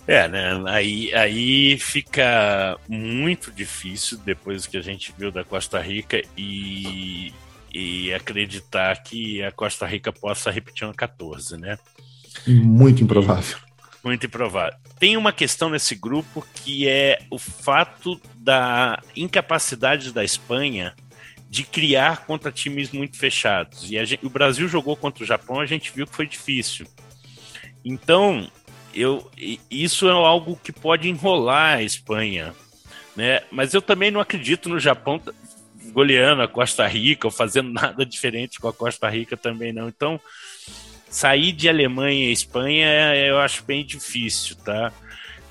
[SPEAKER 2] É, né? Aí, aí fica muito difícil depois que a gente viu da Costa Rica e e acreditar que a Costa Rica possa repetir uma 14, né?
[SPEAKER 1] Muito improvável.
[SPEAKER 2] E, muito improvável. Tem uma questão nesse grupo que é o fato da incapacidade da Espanha de criar contra times muito fechados. E gente, o Brasil jogou contra o Japão, a gente viu que foi difícil. Então, eu, isso é algo que pode enrolar a Espanha. Né? Mas eu também não acredito no Japão goleando a Costa Rica ou fazendo nada diferente com a Costa Rica também não. Então, sair de Alemanha e Espanha eu acho bem difícil, tá?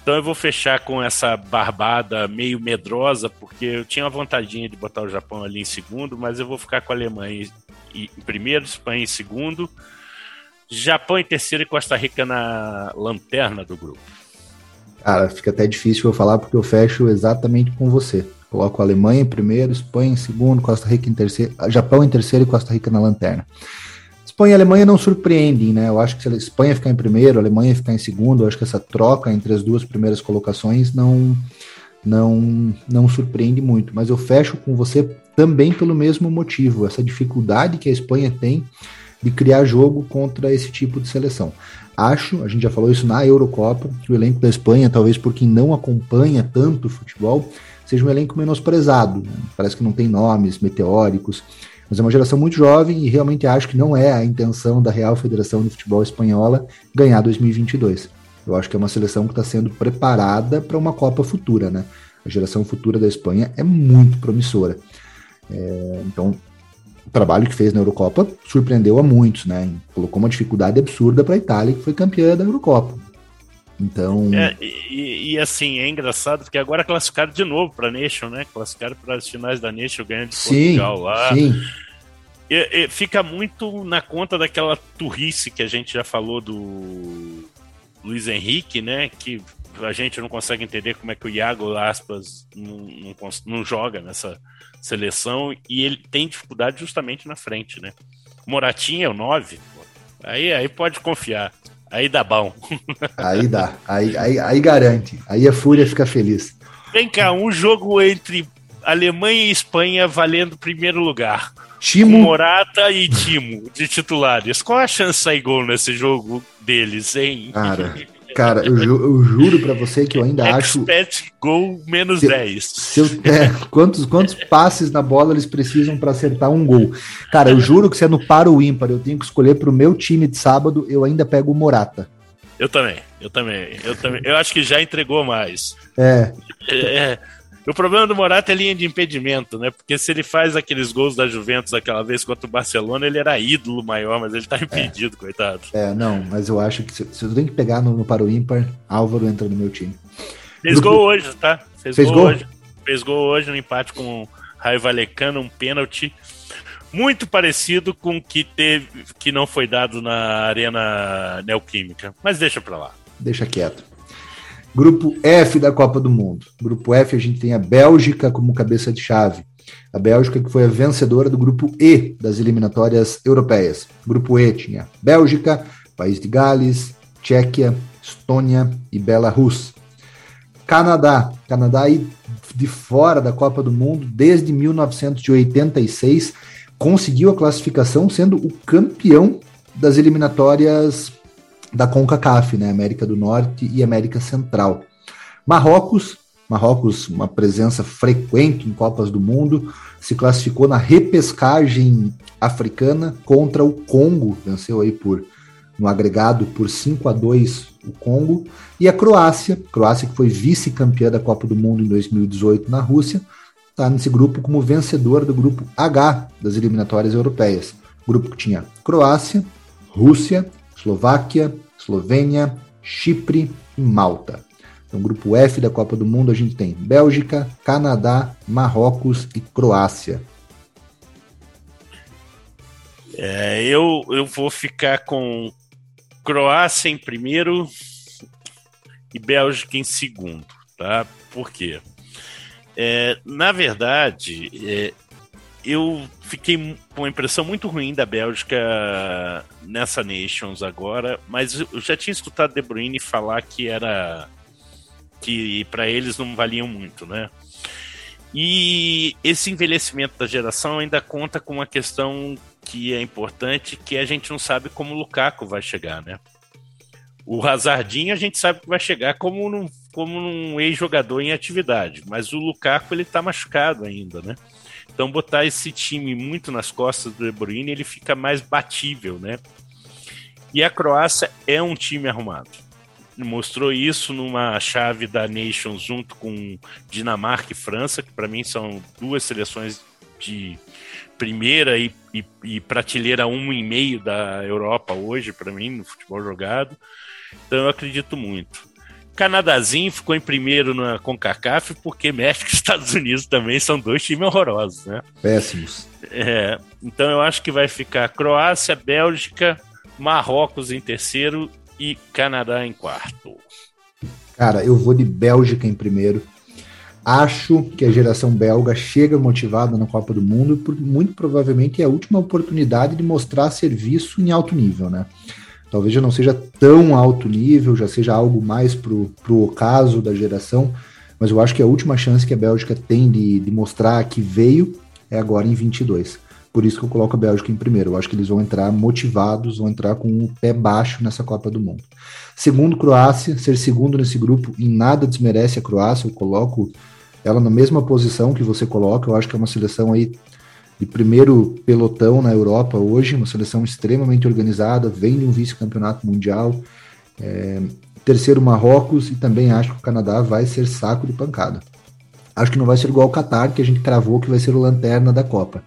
[SPEAKER 2] Então eu vou fechar com essa barbada meio medrosa, porque eu tinha uma vontadinha de botar o Japão ali em segundo, mas eu vou ficar com a Alemanha em primeiro, Espanha em segundo, Japão em terceiro e Costa Rica na lanterna do grupo.
[SPEAKER 1] Cara, fica até difícil eu falar porque eu fecho exatamente com você. Coloco a Alemanha em primeiro, Espanha em segundo, Costa Rica em terceiro, Japão em terceiro e Costa Rica na lanterna. Espanha e Alemanha não surpreendem, né? Eu acho que se a Espanha ficar em primeiro, a Alemanha ficar em segundo, eu acho que essa troca entre as duas primeiras colocações não não não surpreende muito. Mas eu fecho com você também pelo mesmo motivo, essa dificuldade que a Espanha tem de criar jogo contra esse tipo de seleção. Acho, a gente já falou isso na Eurocopa, que o elenco da Espanha, talvez por quem não acompanha tanto o futebol, seja um elenco menosprezado. Né? Parece que não tem nomes meteóricos, mas é uma geração muito jovem e realmente acho que não é a intenção da Real Federação de Futebol Espanhola ganhar 2022. Eu acho que é uma seleção que está sendo preparada para uma Copa futura, né? A geração futura da Espanha é muito promissora. É, então, o trabalho que fez na Eurocopa surpreendeu a muitos, né? Colocou uma dificuldade absurda para a Itália, que foi campeã da Eurocopa. Então.
[SPEAKER 2] É, e, e, assim, é engraçado porque agora classificaram de novo para a Nation, né? Classificaram para as finais da Nation ganhando de sim, Portugal lá. Sim. E, e fica muito na conta daquela turrice que a gente já falou do Luiz Henrique, né? Que a gente não consegue entender como é que o Iago Aspas não, não, não joga nessa seleção e ele tem dificuldade justamente na frente, né? Moratinha é o 9, aí, aí pode confiar. Aí dá bom.
[SPEAKER 1] Aí dá, aí, aí, aí garante. Aí a Fúria fica feliz.
[SPEAKER 2] Vem cá, um jogo entre Alemanha e Espanha valendo primeiro lugar.
[SPEAKER 1] Timo.
[SPEAKER 2] Morata e Timo de titulares. Qual a chance de sair gol nesse jogo deles, hein?
[SPEAKER 1] Cara, cara eu, ju eu juro para você que eu ainda acho.
[SPEAKER 2] Expect gol menos se, 10.
[SPEAKER 1] Se eu, é, quantos, quantos passes na bola eles precisam para acertar um gol? Cara, eu juro que se é no par ou ímpar, eu tenho que escolher pro meu time de sábado, eu ainda pego o Morata.
[SPEAKER 2] Eu também, eu também, eu também. Eu acho que já entregou mais.
[SPEAKER 1] É.
[SPEAKER 2] é o problema do Morata é linha de impedimento, né? Porque se ele faz aqueles gols da Juventus aquela vez contra o Barcelona, ele era ídolo maior, mas ele tá impedido, é. coitado.
[SPEAKER 1] É, não, mas eu acho que se, se eu tenho que pegar no, no para o ímpar, Álvaro entra no meu time.
[SPEAKER 2] Fez Grupo... gol hoje, tá? Fez, Fez gol, gol, hoje. Fez gol hoje no empate com o Raio Valecano, um pênalti muito parecido com o que teve que não foi dado na Arena Neoquímica. Mas deixa pra lá.
[SPEAKER 1] Deixa quieto. Grupo F da Copa do Mundo. Grupo F a gente tem a Bélgica como cabeça de chave. A Bélgica que foi a vencedora do grupo E das eliminatórias europeias. Grupo E tinha Bélgica, País de Gales, Tchequia, Estônia e Belarus. Canadá. Canadá aí de fora da Copa do Mundo desde 1986 conseguiu a classificação sendo o campeão das eliminatórias da CONCACAF, né, América do Norte e América Central. Marrocos, Marrocos, uma presença frequente em Copas do Mundo, se classificou na repescagem africana contra o Congo, venceu aí por no agregado por 5 a 2 o Congo, e a Croácia, Croácia que foi vice-campeã da Copa do Mundo em 2018 na Rússia, está nesse grupo como vencedora do grupo H das eliminatórias europeias. Grupo que tinha Croácia, Rússia, Eslováquia, Eslovênia, Chipre e Malta. No grupo F da Copa do Mundo a gente tem Bélgica, Canadá, Marrocos e Croácia.
[SPEAKER 2] É, eu, eu vou ficar com Croácia em primeiro e Bélgica em segundo, tá? Por quê? É, na verdade, é, eu fiquei com uma impressão muito ruim da Bélgica nessa Nations agora, mas eu já tinha escutado De Bruyne falar que era que para eles não valiam muito, né? E esse envelhecimento da geração ainda conta com uma questão que é importante, que a gente não sabe como o Lukaku vai chegar, né? O Hazardinho a gente sabe que vai chegar como num, como um ex-jogador em atividade, mas o Lukaku ele tá machucado ainda, né? Então botar esse time muito nas costas do De Bruyne, ele fica mais batível, né? E a Croácia é um time arrumado. Mostrou isso numa chave da Nations junto com Dinamarca e França, que para mim são duas seleções de primeira e, e, e prateleira um e meio da Europa hoje, para mim, no futebol jogado. Então eu acredito muito. Canadazinho ficou em primeiro na CONCACAF porque México e Estados Unidos também são dois times horrorosos, né?
[SPEAKER 1] Péssimos.
[SPEAKER 2] É, então eu acho que vai ficar Croácia, Bélgica, Marrocos em terceiro e Canadá em quarto.
[SPEAKER 1] Cara, eu vou de Bélgica em primeiro. Acho que a geração belga chega motivada na Copa do Mundo e muito provavelmente é a última oportunidade de mostrar serviço em alto nível, né? Talvez já não seja tão alto nível, já seja algo mais pro, pro ocaso da geração, mas eu acho que a última chance que a Bélgica tem de, de mostrar que veio é agora em 22. Por isso que eu coloco a Bélgica em primeiro. Eu acho que eles vão entrar motivados, vão entrar com o pé baixo nessa Copa do Mundo. Segundo, Croácia. Ser segundo nesse grupo em nada desmerece a Croácia. Eu coloco ela na mesma posição que você coloca. Eu acho que é uma seleção aí de primeiro pelotão na Europa hoje, uma seleção extremamente organizada, vem de um vice-campeonato mundial. É, terceiro, Marrocos, e também acho que o Canadá vai ser saco de pancada. Acho que não vai ser igual o Qatar, que a gente cravou que vai ser o lanterna da Copa.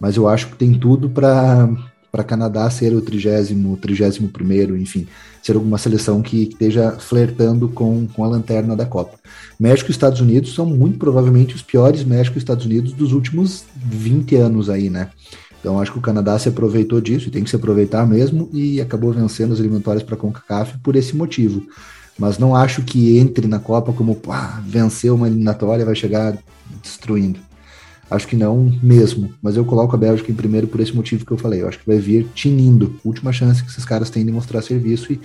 [SPEAKER 1] Mas eu acho que tem tudo para para Canadá ser o trigésimo, trigésimo primeiro, enfim, ser alguma seleção que esteja flertando com, com a lanterna da Copa. México e Estados Unidos são muito provavelmente os piores México e Estados Unidos dos últimos 20 anos aí, né? Então acho que o Canadá se aproveitou disso e tem que se aproveitar mesmo e acabou vencendo as eliminatórias para a CONCACAF por esse motivo. Mas não acho que entre na Copa como pá, venceu uma eliminatória vai chegar destruindo. Acho que não mesmo, mas eu coloco a Bélgica em primeiro por esse motivo que eu falei. Eu acho que vai vir tinindo. Última chance que esses caras têm de mostrar serviço. E,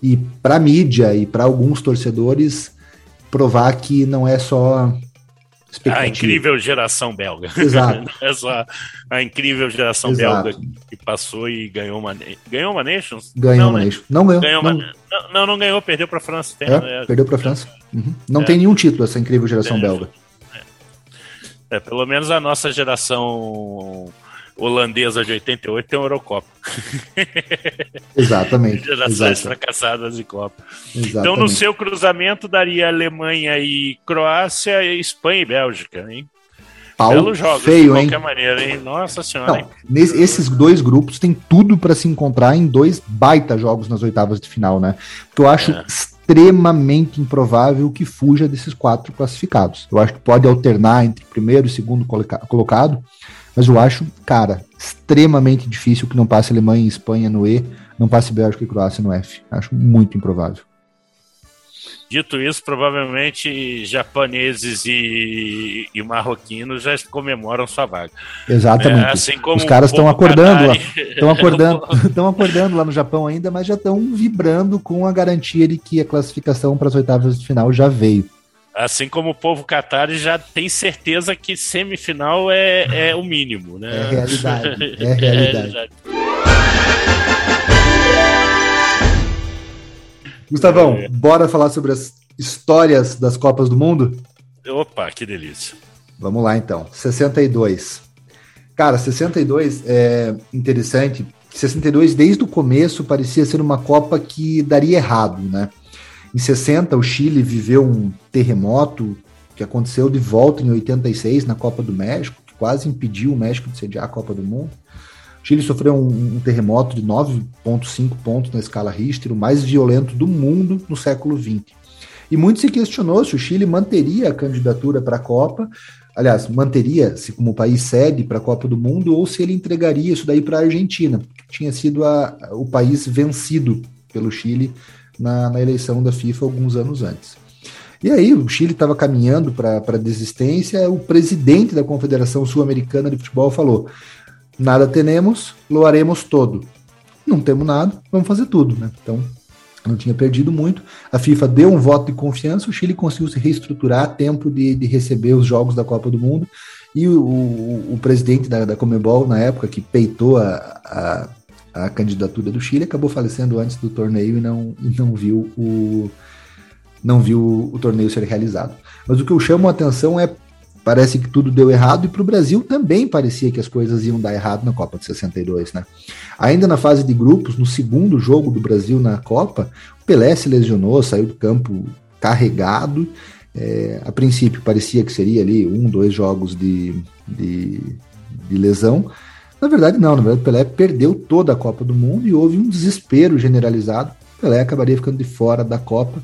[SPEAKER 1] e para mídia e para alguns torcedores, provar que não é só
[SPEAKER 2] a incrível geração belga.
[SPEAKER 1] Exato.
[SPEAKER 2] é só a incrível geração Exato. belga que passou e ganhou uma ganhou uma Nations?
[SPEAKER 1] Ganhou não, uma né? Nations. Não ganhou.
[SPEAKER 2] ganhou
[SPEAKER 1] não.
[SPEAKER 2] Uma... não, não ganhou, perdeu para a França.
[SPEAKER 1] Tem, é, é, perdeu para a França. Uhum. Não é. tem nenhum título essa incrível geração belga.
[SPEAKER 2] É. pelo menos a nossa geração holandesa de 88 tem uma Eurocopa.
[SPEAKER 1] Exatamente.
[SPEAKER 2] Gerações exatamente. fracassadas de Copa. Exatamente. Então, no seu cruzamento, daria Alemanha e Croácia, e Espanha e Bélgica, hein?
[SPEAKER 1] Pau Belos jogos, feio, de qualquer
[SPEAKER 2] hein? maneira, hein? Nossa senhora. Não, hein?
[SPEAKER 1] Nesse, esses dois grupos têm tudo para se encontrar em dois baita jogos nas oitavas de final, né? Porque eu acho é. Extremamente improvável que fuja desses quatro classificados. Eu acho que pode alternar entre primeiro e segundo colocado, mas eu acho, cara, extremamente difícil que não passe Alemanha e Espanha no E, não passe Bélgica e Croácia no F. Acho muito improvável.
[SPEAKER 2] Dito isso, provavelmente japoneses e, e marroquinos já comemoram sua vaga.
[SPEAKER 1] Exatamente. É, assim Os caras estão acordando lá, estão acordando, estão acordando lá no Japão ainda, mas já estão vibrando com a garantia de que a classificação para as oitavas de final já veio.
[SPEAKER 2] Assim como o povo Qatar já tem certeza que semifinal é, é o mínimo, né?
[SPEAKER 1] É realidade. É realidade. É, Gustavão, é. bora falar sobre as histórias das Copas do Mundo?
[SPEAKER 2] Opa, que delícia.
[SPEAKER 1] Vamos lá então. 62. Cara, 62 é interessante. 62, desde o começo, parecia ser uma Copa que daria errado, né? Em 60, o Chile viveu um terremoto que aconteceu de volta em 86 na Copa do México, que quase impediu o México de sediar a Copa do Mundo. Chile sofreu um, um terremoto de 9,5 pontos na escala Richter, o mais violento do mundo no século XX. E muito se questionou se o Chile manteria a candidatura para a Copa, aliás, manteria-se como país sede para a Copa do Mundo, ou se ele entregaria isso daí para a Argentina, que tinha sido a, o país vencido pelo Chile na, na eleição da FIFA alguns anos antes. E aí, o Chile estava caminhando para a desistência, o presidente da Confederação Sul-Americana de Futebol falou: nada temos, loaremos todo. Não temos nada, vamos fazer tudo, né? Então, não tinha perdido muito. A FIFA deu um voto de confiança, o Chile conseguiu se reestruturar a tempo de, de receber os jogos da Copa do Mundo. E o, o, o presidente da, da Comebol, na época, que peitou a, a a candidatura do Chile, acabou falecendo antes do torneio e não, e não viu o não viu o torneio ser realizado. Mas o que eu chamo a atenção é parece que tudo deu errado e para o Brasil também parecia que as coisas iam dar errado na Copa de 62, né? Ainda na fase de grupos, no segundo jogo do Brasil na Copa, o Pelé se lesionou, saiu do campo carregado. É, a princípio parecia que seria ali um, dois jogos de, de, de lesão, na verdade, não. Na verdade, o Pelé perdeu toda a Copa do Mundo e houve um desespero generalizado. O Pelé acabaria ficando de fora da Copa.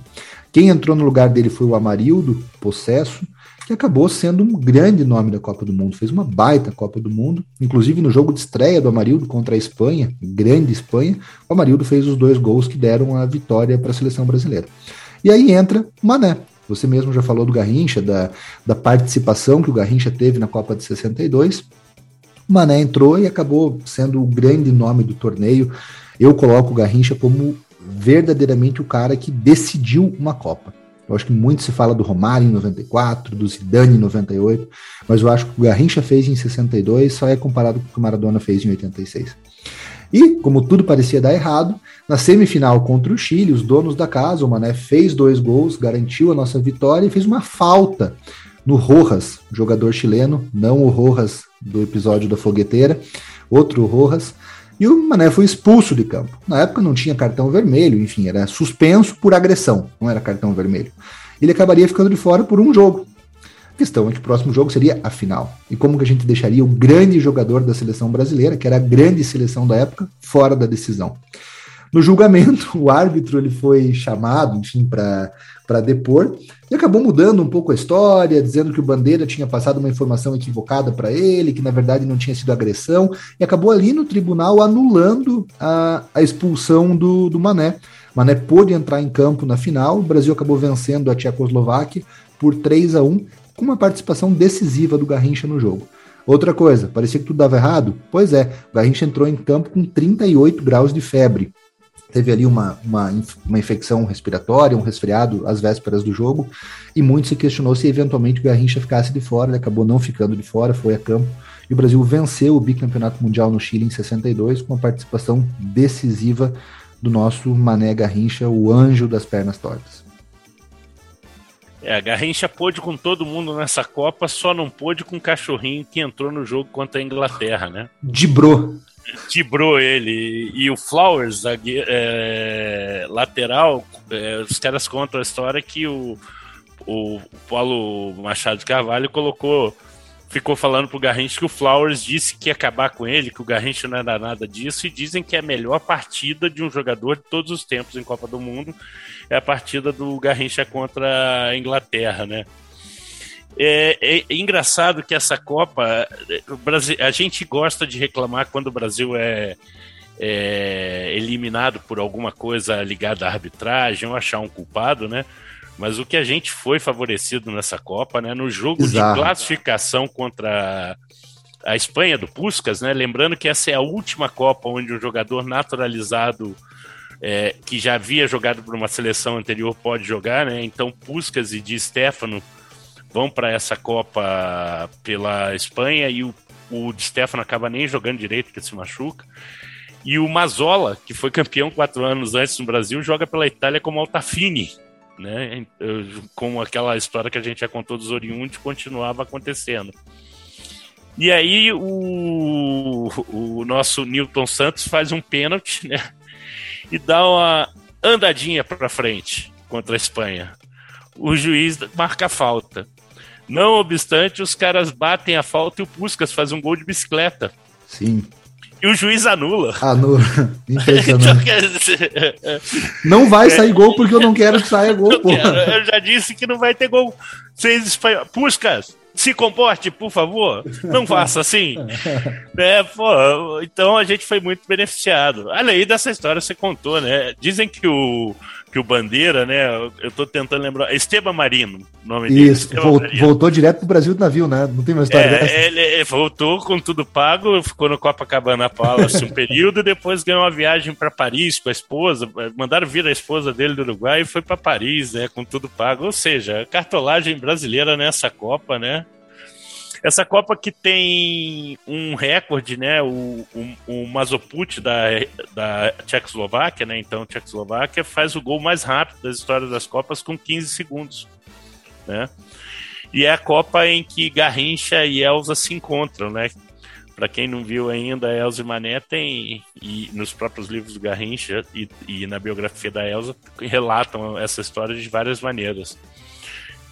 [SPEAKER 1] Quem entrou no lugar dele foi o Amarildo, possesso, que acabou sendo um grande nome da Copa do Mundo. Fez uma baita Copa do Mundo. Inclusive no jogo de estreia do Amarildo contra a Espanha, grande Espanha, o Amarildo fez os dois gols que deram a vitória para a seleção brasileira. E aí entra o Mané. Você mesmo já falou do Garrincha, da, da participação que o Garrincha teve na Copa de 62. Mané entrou e acabou sendo o grande nome do torneio. Eu coloco o Garrincha como verdadeiramente o cara que decidiu uma Copa. Eu acho que muito se fala do Romário em 94, do Zidane em 98, mas eu acho que o Garrincha fez em 62 só é comparado com o que o Maradona fez em 86. E, como tudo parecia dar errado, na semifinal contra o Chile, os donos da casa, o Mané fez dois gols, garantiu a nossa vitória e fez uma falta no Rojas, jogador chileno, não o Rojas do episódio da fogueteira, outro Rojas, e o Mané foi expulso de campo. Na época não tinha cartão vermelho, enfim, era suspenso por agressão, não era cartão vermelho. Ele acabaria ficando de fora por um jogo. A questão é que o próximo jogo seria a final. E como que a gente deixaria o grande jogador da seleção brasileira, que era a grande seleção da época, fora da decisão? No julgamento, o árbitro ele foi chamado, enfim, para depor e acabou mudando um pouco a história, dizendo que o Bandeira tinha passado uma informação equivocada para ele, que na verdade não tinha sido agressão, e acabou ali no tribunal anulando a, a expulsão do, do Mané. Mané pôde entrar em campo na final, o Brasil acabou vencendo a Tchecoslováquia por 3 a 1 com uma participação decisiva do Garrincha no jogo. Outra coisa, parecia que tudo dava errado? Pois é, o Garrincha entrou em campo com 38 graus de febre teve ali uma, uma, uma infecção respiratória, um resfriado às vésperas do jogo, e muito se questionou se eventualmente o Garrincha ficasse de fora, ele acabou não ficando de fora, foi a campo, e o Brasil venceu o bicampeonato mundial no Chile em 62, com a participação decisiva do nosso Mané Garrincha, o anjo das pernas tortas.
[SPEAKER 2] É, a Garrincha pôde com todo mundo nessa Copa, só não pôde com o cachorrinho que entrou no jogo contra a Inglaterra, né?
[SPEAKER 1] Dibrou.
[SPEAKER 2] Dibrou ele. E o Flowers, é, lateral, é, os caras contam a história que o, o Paulo Machado de Carvalho colocou ficou falando pro Garrincha que o Flowers disse que ia acabar com ele, que o Garrincha não era nada disso, e dizem que é a melhor partida de um jogador de todos os tempos em Copa do Mundo é a partida do Garrincha contra a Inglaterra, né? É, é, é engraçado que essa Copa, Brasil, a gente gosta de reclamar quando o Brasil é, é eliminado por alguma coisa ligada à arbitragem ou achar um culpado, né? Mas o que a gente foi favorecido nessa Copa, né? No jogo Exato. de classificação contra a Espanha do Puskas, né? Lembrando que essa é a última Copa onde um jogador naturalizado é, que já havia jogado por uma seleção anterior pode jogar, né? Então Puskas e Di Stefano vão para essa Copa pela Espanha e o, o Di Stefano acaba nem jogando direito porque se machuca. E o Mazola, que foi campeão quatro anos antes no Brasil, joga pela Itália como Altafini, né? Com aquela história que a gente já contou dos oriundos, continuava acontecendo. E aí o, o nosso Newton Santos faz um pênalti, né? E dá uma andadinha para frente contra a Espanha. O juiz marca a falta. Não obstante, os caras batem a falta e o Puskas faz um gol de bicicleta.
[SPEAKER 1] Sim
[SPEAKER 2] e o juiz anula.
[SPEAKER 1] Anula. Impressionante. então, não vai sair gol porque eu não quero que saia gol, pô.
[SPEAKER 2] Eu já disse que não vai ter gol. Vocês espanhol. Puscas, se comporte, por favor. Não faça assim. é, pô, então a gente foi muito beneficiado. Além dessa história você contou, né? Dizem que o que o Bandeira, né? Eu tô tentando lembrar. Esteban Marino,
[SPEAKER 1] nome dele. Isso, voltou, voltou direto pro Brasil do navio, né? Não tem uma história é,
[SPEAKER 2] dessa. Ele, ele, voltou com tudo pago, ficou no Copacabana Palace um período, depois ganhou uma viagem para Paris com a esposa. Mandaram vir a esposa dele do Uruguai e foi para Paris, né? Com tudo pago. Ou seja, cartolagem brasileira nessa Copa, né? Essa Copa que tem um recorde, né? O, o, o Mazoput da, da Tchecoslováquia, né? Então, Tchecoslováquia faz o gol mais rápido das histórias das Copas com 15 segundos, né? E é a Copa em que Garrincha e Elza se encontram, né? Para quem não viu ainda, Elza e Mané tem, e nos próprios livros do Garrincha e, e na biografia da Elza, relatam essa história de várias maneiras.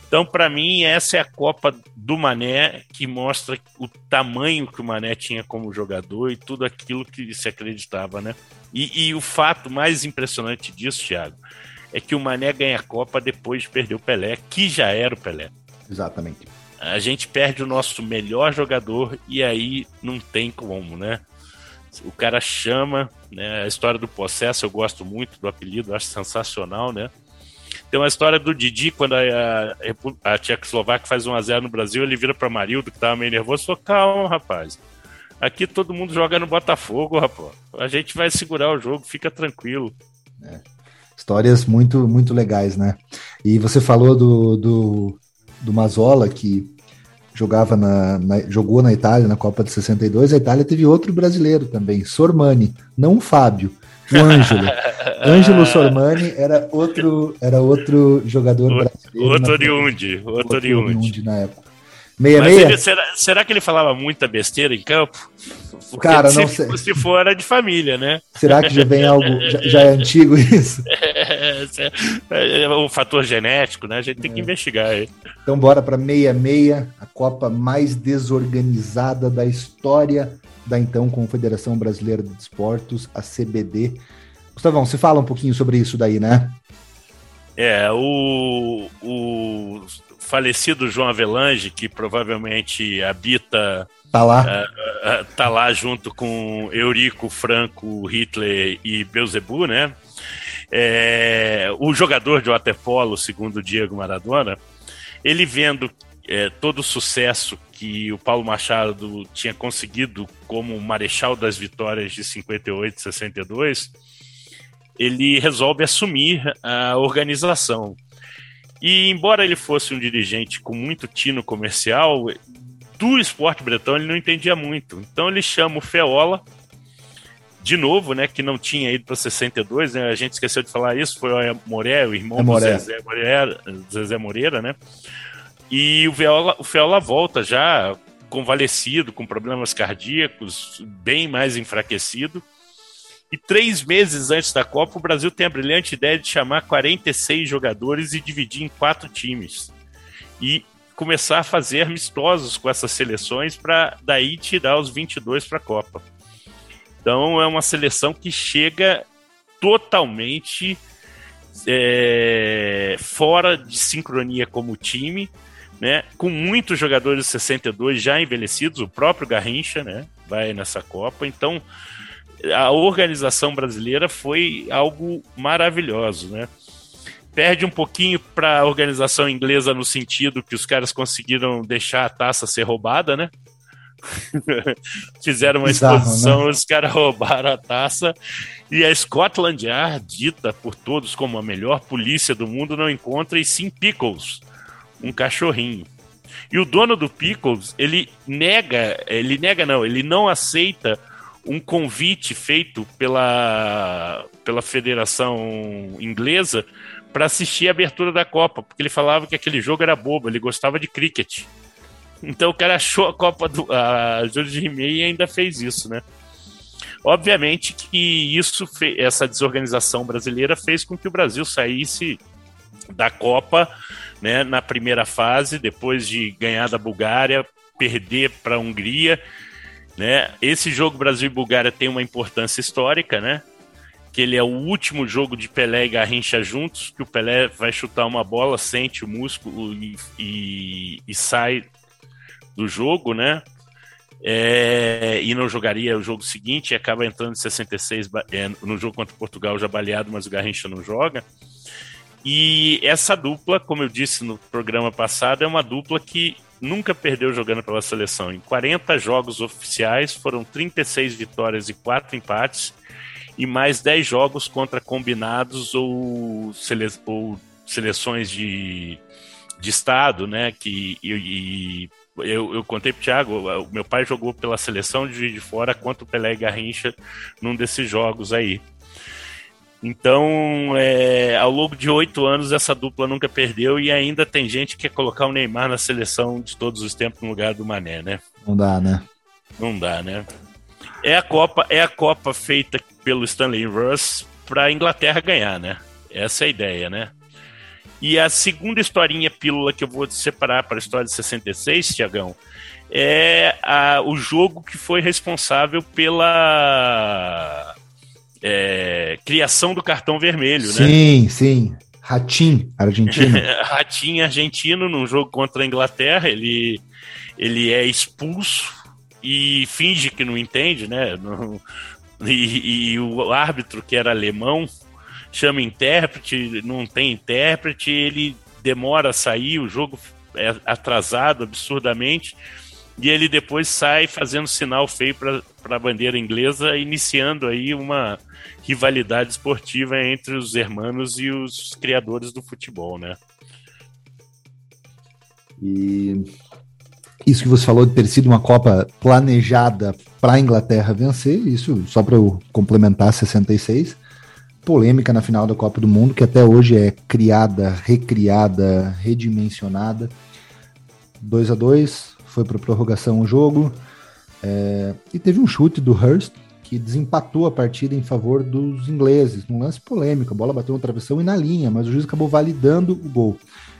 [SPEAKER 2] Então, para mim, essa é a Copa do Mané que mostra o tamanho que o Mané tinha como jogador e tudo aquilo que se acreditava, né? E, e o fato mais impressionante disso, Thiago, é que o Mané ganha a Copa depois de perder o Pelé, que já era o Pelé.
[SPEAKER 1] Exatamente.
[SPEAKER 2] A gente perde o nosso melhor jogador e aí não tem como, né? O cara chama, né? A história do processo eu gosto muito do apelido, acho sensacional, né? Tem uma história do Didi, quando a, a, a Tchecoslováquia faz 1x0 no Brasil, ele vira para Marildo, que tava meio nervoso, falou: calma, rapaz. Aqui todo mundo joga no Botafogo, rapaz. A gente vai segurar o jogo, fica tranquilo.
[SPEAKER 1] É. Histórias muito, muito legais, né? E você falou do, do, do Mazola, que jogava na, na, jogou na Itália na Copa de 62. A Itália teve outro brasileiro também, Sormani, não o Fábio, o Ângelo. Ângelo Sormani era outro, era outro jogador o, brasileiro.
[SPEAKER 2] Outro oriundi, outro oriundi.
[SPEAKER 1] na época.
[SPEAKER 2] Meia, Mas meia? Ele, será, será que ele falava muita besteira em campo?
[SPEAKER 1] Porque Cara, não sei.
[SPEAKER 2] Se for, era de família, né?
[SPEAKER 1] Será que já vem algo, já, já é antigo isso?
[SPEAKER 2] É, é, o fator genético, né? A gente tem que é. investigar aí.
[SPEAKER 1] Então bora para meia meia, a Copa mais desorganizada da história da então Confederação Brasileira de Esportes, a CBD. Gustavão, você fala um pouquinho sobre isso daí, né?
[SPEAKER 2] É, o, o falecido João Avelange, que provavelmente habita.
[SPEAKER 1] Tá lá.
[SPEAKER 2] Uh, uh, tá lá junto com Eurico, Franco, Hitler e Beuzebu, né? É, o jogador de waterpolo, segundo Diego Maradona, ele vendo é, todo o sucesso que o Paulo Machado tinha conseguido como marechal das vitórias de 58 e 62, ele resolve assumir a organização. E embora ele fosse um dirigente com muito tino comercial, do esporte bretão ele não entendia muito. Então ele chama o Feola, de novo, né, que não tinha ido para 62, né, a gente esqueceu de falar isso, foi o Moré, o irmão é do Zezé Moreira, Zezé Moreira, né? E o Feola, o Feola volta já convalescido, com problemas cardíacos, bem mais enfraquecido. E três meses antes da Copa, o Brasil tem a brilhante ideia de chamar 46 jogadores e dividir em quatro times. E começar a fazer amistosos com essas seleções para daí tirar os 22 para a Copa. Então é uma seleção que chega totalmente é, fora de sincronia como time, né? Com muitos jogadores 62 já envelhecidos, o próprio Garrincha, né? Vai nessa Copa. Então a organização brasileira foi algo maravilhoso, né? Perde um pouquinho para a organização inglesa no sentido que os caras conseguiram deixar a taça ser roubada, né? Fizeram uma Bizarro, exposição, né? os caras roubaram a taça e a Scotland Yard, dita por todos como a melhor polícia do mundo, não encontra e sim Pickles, um cachorrinho. E o dono do Pickles, ele nega, ele nega não, ele não aceita um convite feito pela, pela Federação Inglesa para assistir a abertura da Copa, porque ele falava que aquele jogo era bobo, ele gostava de cricket. Então o cara achou a Copa do. A de Rimei e ainda fez isso, né? Obviamente que isso, essa desorganização brasileira fez com que o Brasil saísse da Copa né, na primeira fase, depois de ganhar da Bulgária, perder para a Hungria né? Esse jogo Brasil e Bulgária tem uma importância histórica, né? Que ele é o último jogo de Pelé e Garrincha juntos, que o Pelé vai chutar uma bola, sente o músculo e, e, e sai do jogo, né? É, e não jogaria o jogo seguinte, e acaba entrando em 66 é, no jogo contra Portugal já baleado, mas o Garrincha não joga. E essa dupla, como eu disse no programa passado, é uma dupla que nunca perdeu jogando pela seleção. Em 40 jogos oficiais, foram 36 vitórias e 4 empates, e mais 10 jogos contra combinados ou, sele ou seleções de, de estado, né? Que, e, e eu, eu contei Thiago, o meu pai jogou pela seleção de, de fora contra o Pelé e Garrincha num desses jogos aí. Então, é, ao longo de oito anos, essa dupla nunca perdeu e ainda tem gente que quer colocar o Neymar na seleção de todos os tempos no lugar do Mané, né?
[SPEAKER 1] Não dá, né?
[SPEAKER 2] Não dá, né? É a Copa, é a Copa feita pelo Stanley Russ para a Inglaterra ganhar, né? Essa é a ideia, né? E a segunda historinha pílula que eu vou separar para a história de 66, Tiagão, é a, o jogo que foi responsável pela é, criação do cartão vermelho,
[SPEAKER 1] sim, né? Sim, sim. Ratim, argentino.
[SPEAKER 2] Ratim argentino num jogo contra a Inglaterra, ele, ele é expulso e finge que não entende, né? E, e, o árbitro, que era alemão, chama intérprete, não tem intérprete, ele demora a sair, o jogo é atrasado absurdamente. E ele depois sai fazendo sinal feio para a bandeira inglesa, iniciando aí uma rivalidade esportiva entre os hermanos e os criadores do futebol, né?
[SPEAKER 1] E isso que você falou de ter sido uma Copa planejada para a Inglaterra vencer, isso só para eu complementar 66, polêmica na final da Copa do Mundo, que até hoje é criada, recriada, redimensionada. 2 a 2 foi para prorrogação o jogo. É, e teve um chute do Hurst que desempatou a partida em favor dos ingleses, num lance polêmico. A bola bateu no travessão e na linha, mas o juiz acabou validando o gol.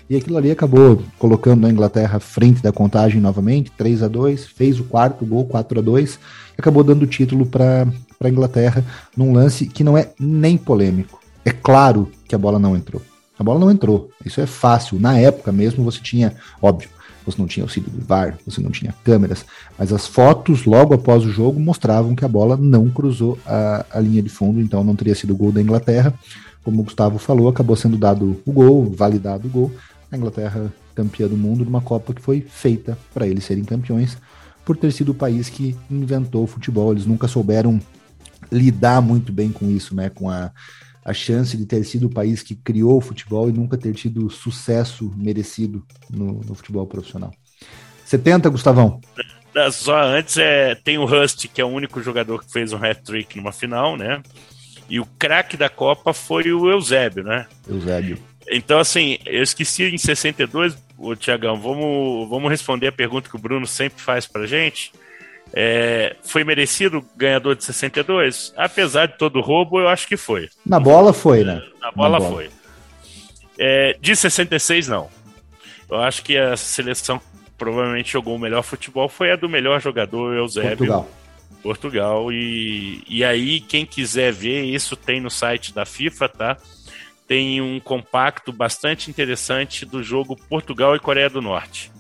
[SPEAKER 1] E aquilo ali acabou colocando a Inglaterra à frente da contagem novamente, 3 a 2 fez o quarto gol, 4 a 2 e acabou dando o título para a Inglaterra num lance que não é nem polêmico. É claro que a bola não entrou. A bola não entrou. Isso é fácil. Na época mesmo você tinha, óbvio, você não tinha auxílio do VAR, você não tinha câmeras, mas as fotos logo após o jogo mostravam que a bola não cruzou a, a linha de fundo, então não teria sido gol da Inglaterra. Como o Gustavo falou, acabou sendo dado o gol, validado o gol. A Inglaterra campeã do mundo numa Copa que foi feita para eles serem campeões, por ter sido o país que inventou o futebol. Eles nunca souberam lidar muito bem com isso, né? Com a, a chance de ter sido o país que criou o futebol e nunca ter tido sucesso merecido no, no futebol profissional. 70, Gustavão?
[SPEAKER 2] Só antes, é, tem o Rust, que é o único jogador que fez um hat-trick numa final, né? E o craque da Copa foi o Eusébio, né?
[SPEAKER 1] Eusébio.
[SPEAKER 2] Então, assim, eu esqueci em 62, o Tiagão, vamos, vamos responder a pergunta que o Bruno sempre faz pra gente. É, foi merecido ganhador de 62? Apesar de todo o roubo, eu acho que foi.
[SPEAKER 1] Na bola foi, né?
[SPEAKER 2] Na bola, Na bola. foi. É, de 66, não. Eu acho que a seleção provavelmente jogou o melhor futebol foi a do melhor jogador, Eusébio.
[SPEAKER 1] Portugal.
[SPEAKER 2] Portugal. E, e aí, quem quiser ver, isso tem no site da FIFA, tá? Tem um compacto bastante interessante do jogo Portugal e Coreia do Norte.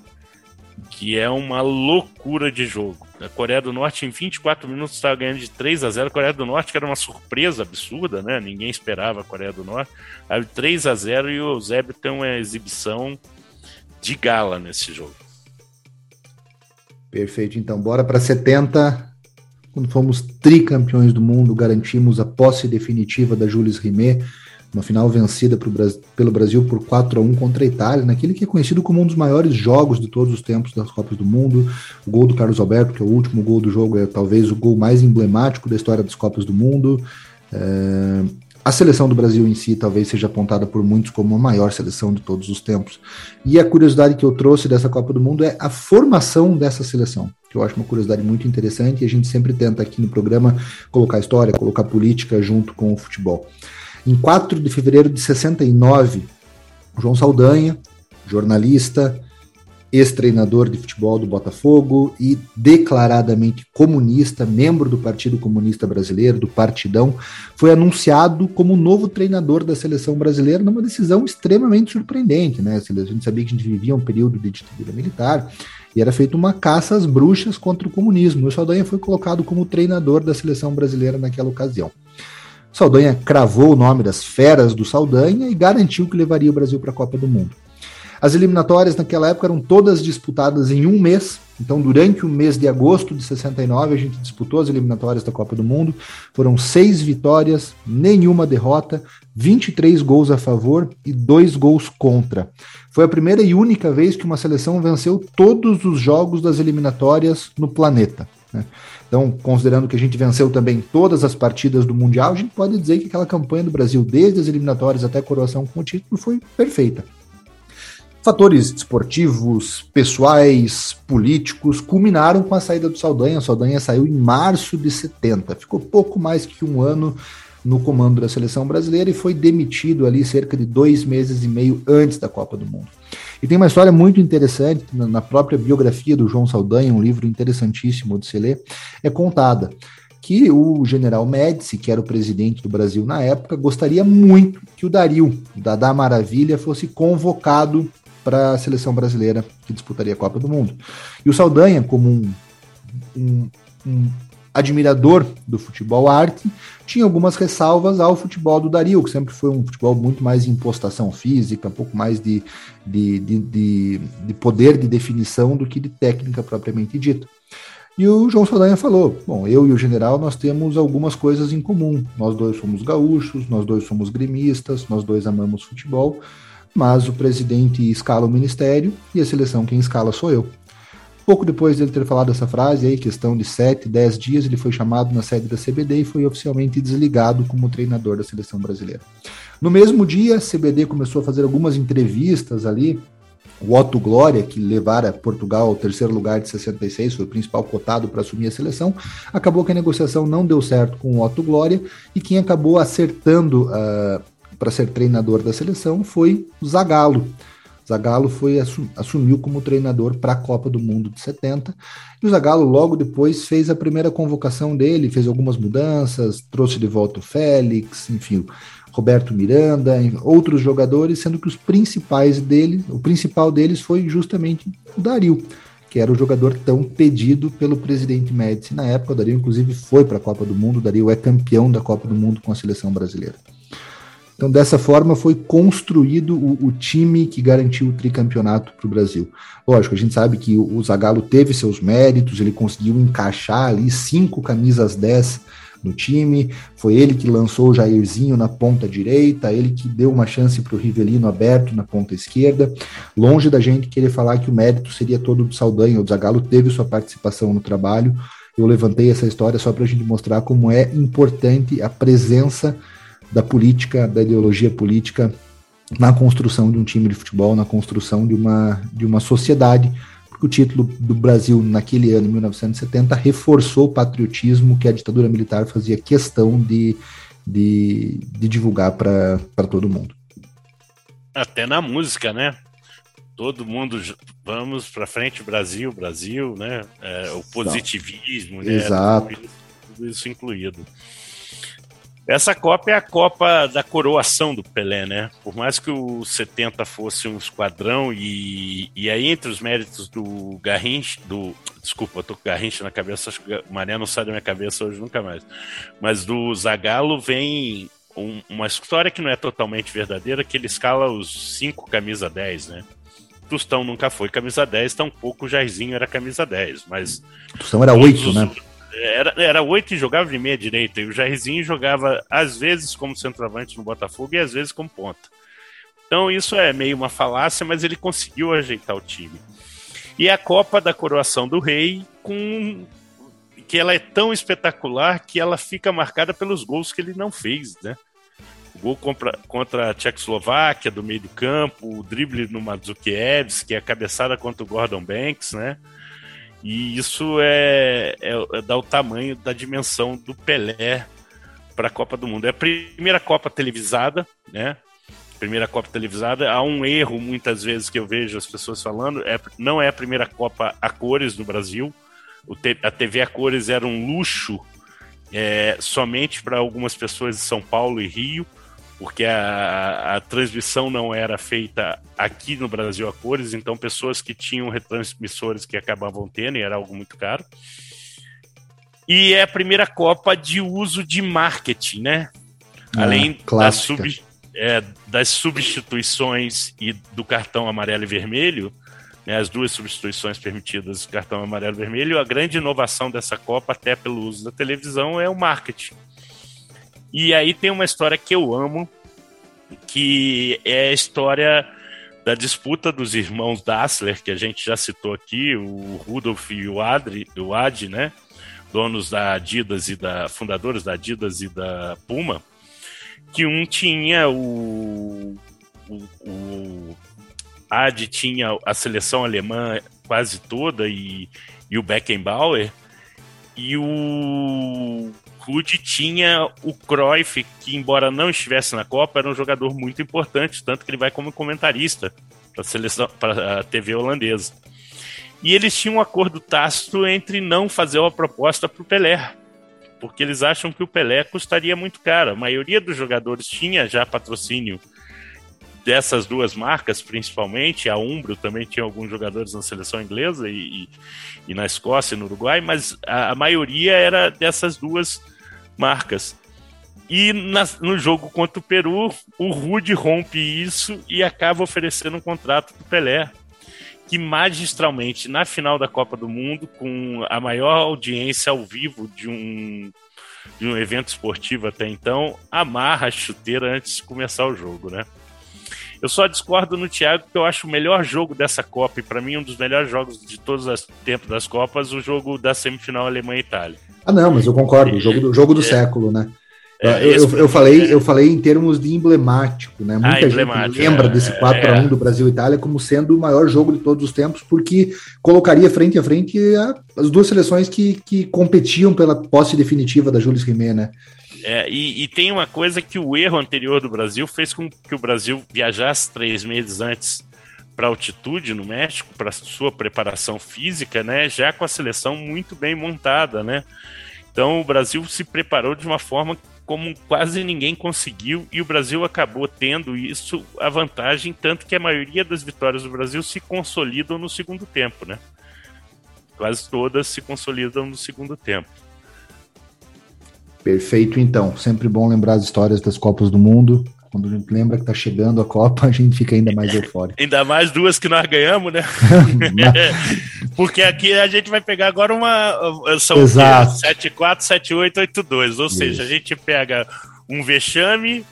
[SPEAKER 2] Que é uma loucura de jogo. A Coreia do Norte, em 24 minutos, estava ganhando de 3 a 0 A Coreia do Norte, que era uma surpresa absurda, né? Ninguém esperava a Coreia do Norte. Aí 3 a 0 e o Eusébio tem uma exibição de gala nesse jogo.
[SPEAKER 1] Perfeito, então bora para 70. Quando fomos tricampeões do mundo, garantimos a posse definitiva da Jules Rimet, uma final vencida pro, pelo Brasil por 4 a 1 contra a Itália, naquele que é conhecido como um dos maiores jogos de todos os tempos das Copas do Mundo. O gol do Carlos Alberto, que é o último gol do jogo, é talvez o gol mais emblemático da história das Copas do Mundo. É, a seleção do Brasil em si talvez seja apontada por muitos como a maior seleção de todos os tempos. E a curiosidade que eu trouxe dessa Copa do Mundo é a formação dessa seleção, que eu acho uma curiosidade muito interessante e a gente sempre tenta aqui no programa colocar história, colocar política junto com o futebol. Em 4 de fevereiro de 69, João Saldanha, jornalista, ex-treinador de futebol do Botafogo e declaradamente comunista, membro do Partido Comunista Brasileiro, do Partidão, foi anunciado como novo treinador da seleção brasileira numa decisão extremamente surpreendente, né? A gente sabia que a gente vivia um período de ditadura militar e era feita uma caça às bruxas contra o comunismo. O Saldanha foi colocado como treinador da seleção brasileira naquela ocasião. Saldanha cravou o nome das feras do Saldanha e garantiu que levaria o Brasil para a Copa do Mundo. As eliminatórias naquela época eram todas disputadas em um mês. Então, durante o mês de agosto de 69, a gente disputou as eliminatórias da Copa do Mundo. Foram seis vitórias, nenhuma derrota, 23 gols a favor e dois gols contra. Foi a primeira e única vez que uma seleção venceu todos os jogos das eliminatórias no planeta. Né? Então, considerando que a gente venceu também todas as partidas do Mundial, a gente pode dizer que aquela campanha do Brasil, desde as eliminatórias até a coroação com o título, foi perfeita. Fatores esportivos, pessoais, políticos culminaram com a saída do Saldanha. O Saldanha saiu em março de 70, ficou pouco mais que um ano no comando da seleção brasileira e foi demitido ali cerca de dois meses e meio antes da Copa do Mundo. E tem uma história muito interessante na própria biografia do João Saldanha, um livro interessantíssimo de se ler, é contada que o general Médici, que era o presidente do Brasil na época, gostaria muito que o Dario, Dadá Maravilha, fosse convocado para a seleção brasileira que disputaria a Copa do Mundo. E o Saldanha, como um, um, um admirador do futebol arte, tinha algumas ressalvas ao futebol do Dario, que sempre foi um futebol muito mais de impostação física, um pouco mais de, de, de, de, de poder de definição do que de técnica propriamente dita. E o João Saldanha falou: Bom, eu e o general nós temos algumas coisas em comum. Nós dois somos gaúchos, nós dois somos gremistas, nós dois amamos futebol mas o presidente escala o ministério e a seleção quem escala sou eu. Pouco depois dele ter falado essa frase, aí, questão de 7, 10 dias, ele foi chamado na sede da CBD e foi oficialmente desligado como treinador da seleção brasileira. No mesmo dia, a CBD começou a fazer algumas entrevistas ali. O Otto Glória, que levara Portugal ao terceiro lugar de 66, foi o principal cotado para assumir a seleção, acabou que a negociação não deu certo com o Otto Glória e quem acabou acertando uh, para ser treinador da seleção foi o Zagallo. Zagallo foi assumiu como treinador para a Copa do Mundo de 70 e o Zagallo logo depois fez a primeira convocação dele, fez algumas mudanças, trouxe de volta o Félix, enfim, Roberto Miranda, outros jogadores, sendo que os principais dele, o principal deles foi justamente o Dario, que era o jogador tão pedido pelo presidente Médici na época. O Dario inclusive foi para a Copa do Mundo, o Dario é campeão da Copa do Mundo com a seleção brasileira. Então, dessa forma, foi construído o, o time que garantiu o tricampeonato para o Brasil. Lógico, a gente sabe que o, Zagallo teve seus méritos, ele conseguiu encaixar ali cinco camisas 10 no time, foi ele que lançou o Jairzinho na ponta direita, ele que deu uma chance para o Rivelino aberto na ponta esquerda. Longe da gente querer falar que o mérito seria todo do Saldanha, o Zagallo teve sua participação no trabalho. Eu levantei essa história só para a gente mostrar como é importante a presença da política, da ideologia política na construção de um time de futebol, na construção de uma, de uma sociedade porque o título do Brasil naquele ano, 1970, reforçou o patriotismo que a ditadura militar fazia questão de, de, de divulgar para todo mundo.
[SPEAKER 2] Até na música, né? Todo mundo vamos para frente, Brasil, Brasil, né? É, o positivismo, né?
[SPEAKER 1] Exato.
[SPEAKER 2] Tudo isso, tudo isso incluído. Essa Copa é a Copa da coroação do Pelé, né? Por mais que o 70 fosse um esquadrão e, e aí entre os méritos do Garrincha, do desculpa, eu tô com Garrincha na cabeça, acho que o Mané não sai da minha cabeça hoje nunca mais. Mas do Zagallo vem um, uma história que não é totalmente verdadeira, que ele escala os cinco camisa 10, né? Tostão nunca foi camisa 10, tampouco o Jairzinho era camisa 10, mas
[SPEAKER 1] Tostão era 8, né?
[SPEAKER 2] Era, era oito e jogava de meia direita. E o Jairzinho jogava, às vezes, como centroavante no Botafogo e às vezes como ponta. Então isso é meio uma falácia, mas ele conseguiu ajeitar o time. E a Copa da Coroação do Rei, com que ela é tão espetacular que ela fica marcada pelos gols que ele não fez, né? O gol contra, contra a Tchecoslováquia do meio do campo, o drible no Mazzukiewicz, a cabeçada contra o Gordon Banks, né? E isso é, é, é dá o tamanho da dimensão do Pelé para a Copa do Mundo. É a primeira Copa televisada, né? Primeira Copa televisada. Há um erro muitas vezes que eu vejo as pessoas falando, é, não é a primeira Copa a cores no Brasil. O, a TV a cores era um luxo é, somente para algumas pessoas de São Paulo e Rio porque a, a, transmissão não era feita aqui no Brasil a cores, então pessoas que tinham retransmissores que acabavam tendo, e era algo muito caro. E é a primeira Copa de uso de marketing, né? Ah, Além das, sub, é, das, substituições e do cartão amarelo e vermelho, né, as duas substituições permitidas cartão amarelo e vermelho, a grande inovação dessa Copa, até pelo uso da televisão, é o marketing. E aí tem uma história que eu amo, que é a história da disputa dos irmãos Dassler, que a gente já citou aqui, o Rudolf e o Adri, o Ad, né? Donos da Adidas e da fundadores da Adidas e da Puma, que um tinha o, o, o Ad tinha a seleção alemã quase toda e, e o Beckenbauer e o Rude tinha o Cruyff, que embora não estivesse na Copa, era um jogador muito importante, tanto que ele vai como comentarista para a seleção, para a TV holandesa. E eles tinham um acordo tácito entre não fazer uma proposta para o Pelé, porque eles acham que o Pelé custaria muito caro. A maioria dos jogadores tinha já patrocínio dessas duas marcas, principalmente. A Umbro também tinha alguns jogadores na seleção inglesa e, e, e na Escócia e no Uruguai, mas a, a maioria era dessas duas marcas. E na, no jogo contra o Peru, o Rude rompe isso e acaba oferecendo um contrato para o Pelé, que magistralmente, na final da Copa do Mundo, com a maior audiência ao vivo de um, de um evento esportivo até então, amarra a chuteira antes de começar o jogo, né? Eu só discordo no Thiago que eu acho o melhor jogo dessa Copa, e para mim um dos melhores jogos de todos os tempos das Copas, o jogo da semifinal Alemanha-Itália.
[SPEAKER 1] Ah, não, mas eu concordo, o jogo do, jogo do é, século, né? É, eu, eu, eu, falei, eu falei em termos de emblemático, né? Muita ah, gente lembra é, desse 4 a 1 é. do Brasil e Itália como sendo o maior jogo de todos os tempos, porque colocaria frente a frente as duas seleções que, que competiam pela posse definitiva da Jules Rimet, né?
[SPEAKER 2] É, e, e, tem uma coisa que o erro anterior do Brasil fez com que o Brasil viajasse três meses antes para altitude no México, para sua preparação física, né? Já com a seleção muito bem montada, né? Então o Brasil se preparou de uma forma como quase ninguém conseguiu e o Brasil acabou tendo isso a vantagem tanto que a maioria das vitórias do Brasil se consolidam no segundo tempo, né? Quase todas se consolidam no segundo tempo.
[SPEAKER 1] Perfeito, então. Sempre bom lembrar as histórias das Copas do Mundo Quando a gente lembra que tá chegando a Copa, a gente fica ainda mais eufórico.
[SPEAKER 2] ainda mais duas que nós ganhamos, né? Porque aqui a gente vai pegar agora uma. São
[SPEAKER 1] Exato.
[SPEAKER 2] 7-4, 7-8, 8-2. Ou seja, a gente pega um vexame,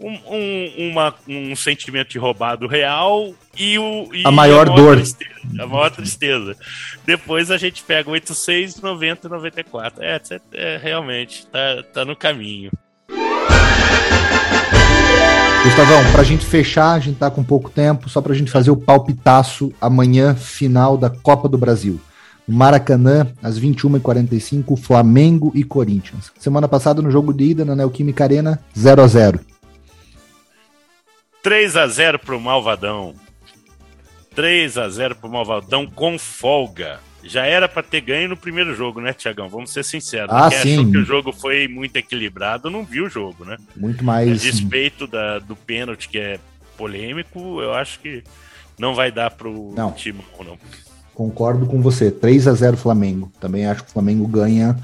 [SPEAKER 2] um, um, uma, um sentimento de roubado real e, o, e
[SPEAKER 1] a maior dor.
[SPEAKER 2] Tristeza, a maior tristeza. Depois a gente pega 8-6, 90 e 94. É, é, realmente, tá, tá no caminho.
[SPEAKER 1] Gustavão, pra gente fechar, a gente tá com pouco tempo, só pra gente fazer o palpitaço amanhã, final da Copa do Brasil. Maracanã, às 21h45, Flamengo e Corinthians. Semana passada, no jogo de ida na Neoquímica Arena, 0 a 0
[SPEAKER 2] 3 a 0 pro Malvadão. 3 a 0 pro Malvadão com folga. Já era para ter ganho no primeiro jogo, né, Tiagão? Vamos ser sinceros.
[SPEAKER 1] Ah, Quem sim. achou
[SPEAKER 2] que o jogo foi muito equilibrado não viu o jogo, né?
[SPEAKER 1] Muito mais.
[SPEAKER 2] A despeito da, do pênalti, que é polêmico, eu acho que não vai dar pro
[SPEAKER 1] não.
[SPEAKER 2] time, não.
[SPEAKER 1] Concordo com você. 3 a 0 Flamengo. Também acho que o Flamengo ganha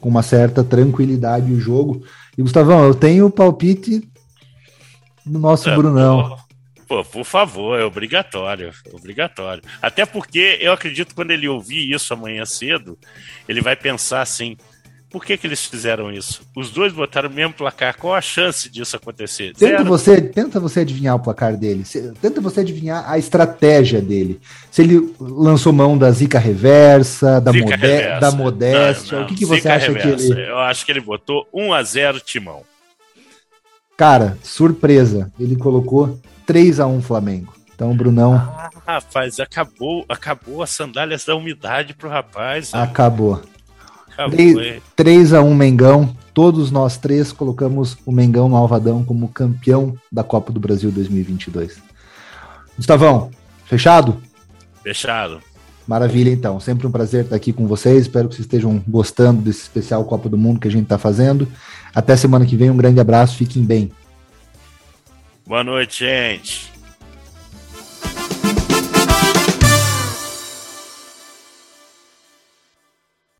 [SPEAKER 1] com uma certa tranquilidade o jogo. E Gustavão, eu tenho o palpite do nosso é, Brunão.
[SPEAKER 2] Pô, por favor, é obrigatório, obrigatório. Até porque eu acredito que quando ele ouvir isso amanhã cedo, ele vai pensar assim: por que, que eles fizeram isso? Os dois botaram o mesmo placar, qual a chance disso acontecer?
[SPEAKER 1] Tenta você, tenta você adivinhar o placar dele, tenta você adivinhar a estratégia dele. Se ele lançou mão da zica reversa, da,
[SPEAKER 2] zica
[SPEAKER 1] mode
[SPEAKER 2] reversa.
[SPEAKER 1] da modéstia, não, não. o que, que você acha reversa. que ele...
[SPEAKER 2] Eu acho que ele botou 1 a 0 Timão.
[SPEAKER 1] Cara, surpresa, ele colocou 3 a 1 Flamengo. Então, Brunão.
[SPEAKER 2] Ah, rapaz, acabou, acabou as sandálias da umidade pro rapaz.
[SPEAKER 1] Acabou. acabou 3, 3 a 1 Mengão. Todos nós três colocamos o Mengão Malvadão como campeão da Copa do Brasil 2022. Gustavão, fechado?
[SPEAKER 2] Fechado.
[SPEAKER 1] Maravilha, então. Sempre um prazer estar aqui com vocês. Espero que vocês estejam gostando desse especial Copa do Mundo que a gente está fazendo. Até semana que vem. Um grande abraço. Fiquem bem.
[SPEAKER 2] Boa noite, gente.